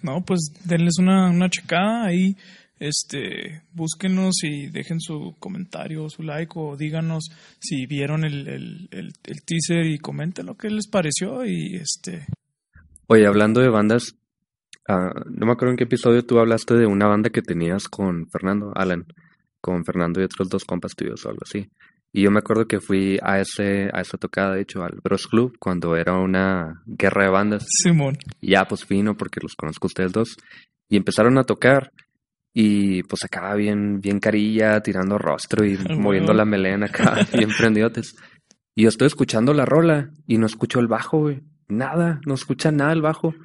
No, pues denles una, una checada ahí. Este, búsquenos y dejen su comentario, su like o díganos si vieron el, el, el, el teaser y comenten lo que les pareció y este, Oye, hablando de bandas, ah, no me acuerdo en qué episodio tú hablaste de una banda que tenías con Fernando, Alan, con Fernando y otros dos compas tuyos o algo así. Y yo me acuerdo que fui a ese, a esa tocada, de hecho, al Bros Club, cuando era una guerra de bandas. Simón. Y ya, pues vino porque los conozco a ustedes dos. Y empezaron a tocar. Y pues acá bien, bien carilla, tirando rostro y <laughs> Ah, moviendo la melena acá, <laughs> bien prendidotes. Y yo estoy escuchando la rola y no escucho el bajo, güey. Nada, no escucha nada el bajo.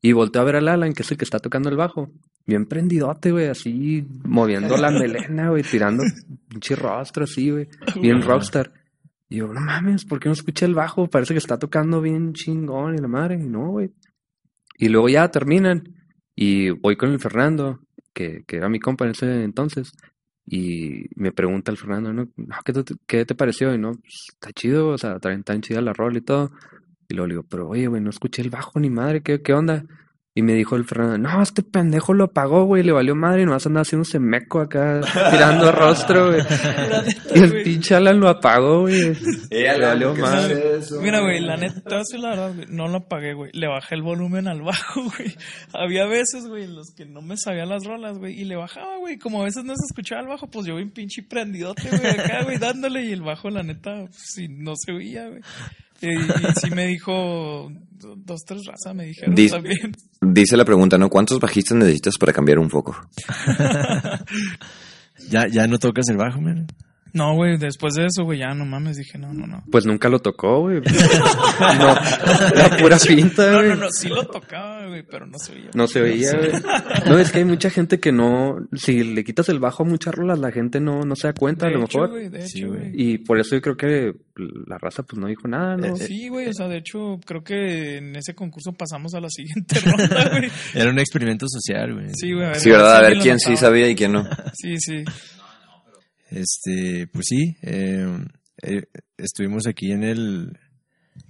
Y volteo a ver al Alan, que es el que está tocando el bajo. Bien prendidote, güey, así moviendo la <laughs> melena, güey, tirando pinche rostro así, güey. <laughs> Bien rockstar. Y yo, no mames, ¿por qué no escuché el bajo? Parece que está tocando bien chingón y la madre. Y no, güey. Y luego ya terminan. Y voy con el Fernando, que, que era mi compa en ese entonces. Y me pregunta el Fernando, ¿no? ¿qué, te, qué te pareció? Y no, pues, está chido, o sea, tan, tan chida la rol y todo. Y luego le digo, pero oye, güey, no escuché el bajo ni madre, ¿qué, qué onda? Y me dijo el Fernando, no, este pendejo lo apagó, güey, le valió madre y nomás andaba haciéndose meco acá, <laughs> tirando rostro, güey. Y el pinche Alan lo apagó, güey. Le valió madre. Mira, güey, la neta, te voy a decir la verdad, güey, no lo apagué, güey. Le bajé el volumen al bajo, <laughs> güey. Había veces, güey, en los que no me sabía las rolas, güey, y le bajaba, güey. Como a veces no se escuchaba el bajo, pues yo bien pinche prendidote, güey, acá, güey, dándole, y el bajo, la neta, pues, sí, no se oía, güey. <laughs> Y, y sí me dijo, do- dos, tres razas me dijeron también. Dice la pregunta, ¿no? ¿Cuántos bajistas necesitas para cambiar un foco? <laughs> ¿Ya, ya no tocas el bajo, man? No, güey, después de eso, güey, ya no mames, dije, no, no, no. Pues nunca lo tocó, güey. <laughs> No, la pura pinta, No, güey. no, no, sí lo tocaba, güey, pero no se oía. No se oía, güey. No, es que hay mucha gente que no, si le quitas el bajo a muchas rolas, la gente no, no se da cuenta, De a lo hecho, mejor. güey, de Sí, hecho, güey. Y por eso yo creo que la raza pues no dijo nada, ¿no? Sí, güey, o sea, de hecho, creo que en ese concurso pasamos a la siguiente <laughs> ronda, güey. Era un experimento social, güey. Sí, güey, a ver. Sí, ¿verdad? A ver quién sí sabía y quién no. Sí, sí. Este, pues sí, eh, eh, estuvimos aquí en el,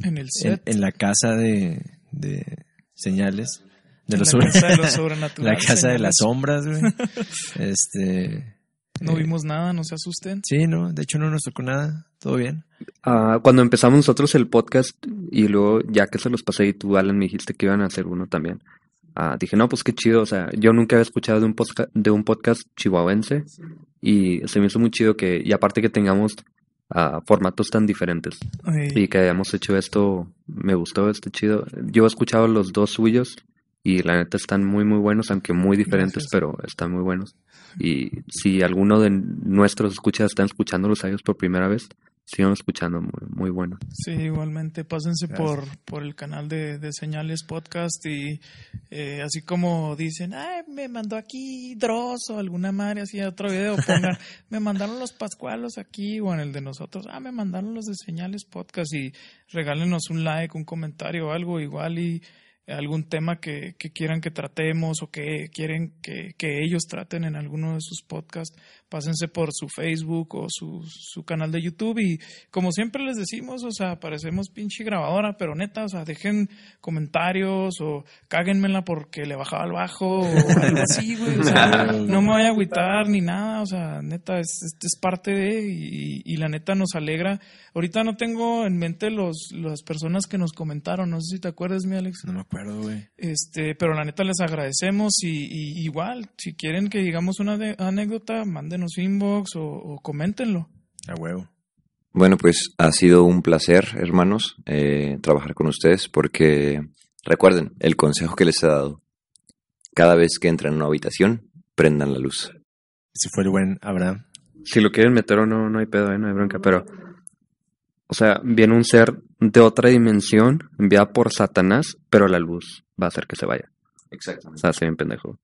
En el set. en la casa de, de señales. De los la sobre- casa de lo sobrenatural, La casa de <laughs> las sombras, güey. <laughs> Este, No vimos nada, no se asusten. sí, no, de hecho no nos tocó nada, todo bien. Ah, cuando empezamos nosotros el podcast y luego ya que se los pasé y tú, Alan, me dijiste que iban a hacer uno también. Ah, dije, no, pues qué chido, o sea, yo nunca había escuchado de un, posca- de un podcast chihuahuense y se me hizo muy chido que, y aparte que tengamos ah, formatos tan diferentes Ay, y que hayamos hecho esto, me gustó, este chido. Yo he escuchado los dos suyos y la neta están muy, muy buenos, aunque muy diferentes, Gracias. pero están muy buenos. Y si alguno de nuestros escuchas están escuchando los audios por primera vez, sigan escuchando, muy, muy bueno. Sí, igualmente, pásense Gracias. por, por el canal de, de Señales Podcast y eh, así como dicen, ay, me mandó aquí Dross o alguna madre así otro video, pongan, <laughs> me mandaron los Pascualos aquí o en el de nosotros, ah, me mandaron los de Señales Podcast y regálenos un like, un comentario o algo igual y algún tema que, que quieran que tratemos o que quieren que, que ellos traten en alguno de sus podcasts, pásense por su Facebook o su, su canal de YouTube y como siempre les decimos, o sea, parecemos pinche grabadora, pero neta, o sea, dejen comentarios o cáguenmela porque le bajaba el bajo o algo así, güey, o sea, <laughs> no me voy a agüitar ni nada, o sea, neta, es, es, es parte de y, y la neta nos alegra. Ahorita no tengo en mente los las personas que nos comentaron, no sé si te acuerdas, mi Alex. No me acuerdo, güey. Este, pero la neta les agradecemos y, y igual, si quieren que digamos una de- anécdota, mándenos inbox o, o coméntenlo. A huevo. Bueno, pues ha sido un placer, hermanos, eh, trabajar con ustedes porque recuerden el consejo que les he dado. Cada vez que entren en una habitación, prendan la luz. Ese fue el buen Abraham. Si lo quieren meter o no, no hay pedo, ¿eh? no hay bronca, pero... O sea, viene un ser de otra dimensión enviada por Satanás, pero la luz va a hacer que se vaya. O Exactamente. sea, soy bien pendejo.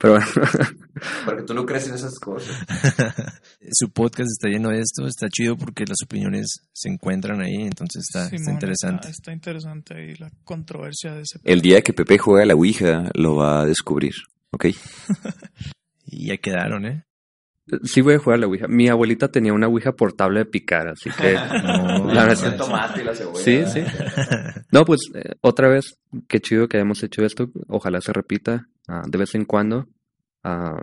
Pero bueno, <laughs> Porque tú no crees en esas cosas. <laughs> Su podcast está lleno de esto, está chido porque las opiniones se encuentran ahí, entonces está, interesante. Está, está interesante ahí la controversia de ese. El día que Pepe juegue a la Ouija, lo va a descubrir. ¿Ok? <laughs> Y ya quedaron, ¿eh? sí voy a jugar a la Ouija. Mi abuelita tenía una Ouija portable de picar, así que... No, la no, verdad- tomate y la cebolla. Sí, sí. No, pues eh, otra vez, qué chido que hayamos hecho esto. Ojalá se repita ah, de vez en cuando. Ah,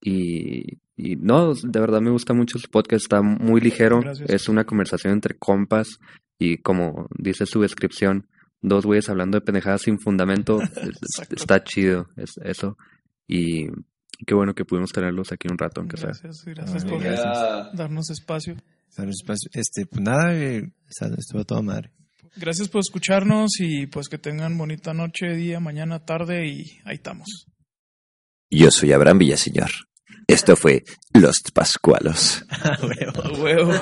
y, y no, de verdad me gusta mucho su podcast. Está muy ligero. Gracias. Es una conversación entre compas. Y como dice su descripción, dos güeyes hablando de pendejadas sin fundamento. <laughs> está chido es, eso. Y, qué bueno que pudimos tenerlos aquí un rato, aunque sea. Gracias, gracias Ay, por gracias. darnos espacio. Este, pues nada, eh, estuvo a toda madre. Gracias por escucharnos y pues que tengan bonita noche, día, mañana, tarde y ahí estamos. Yo soy Abraham Villaseñor. Esto fue Los Pascualos. <laughs> A huevo.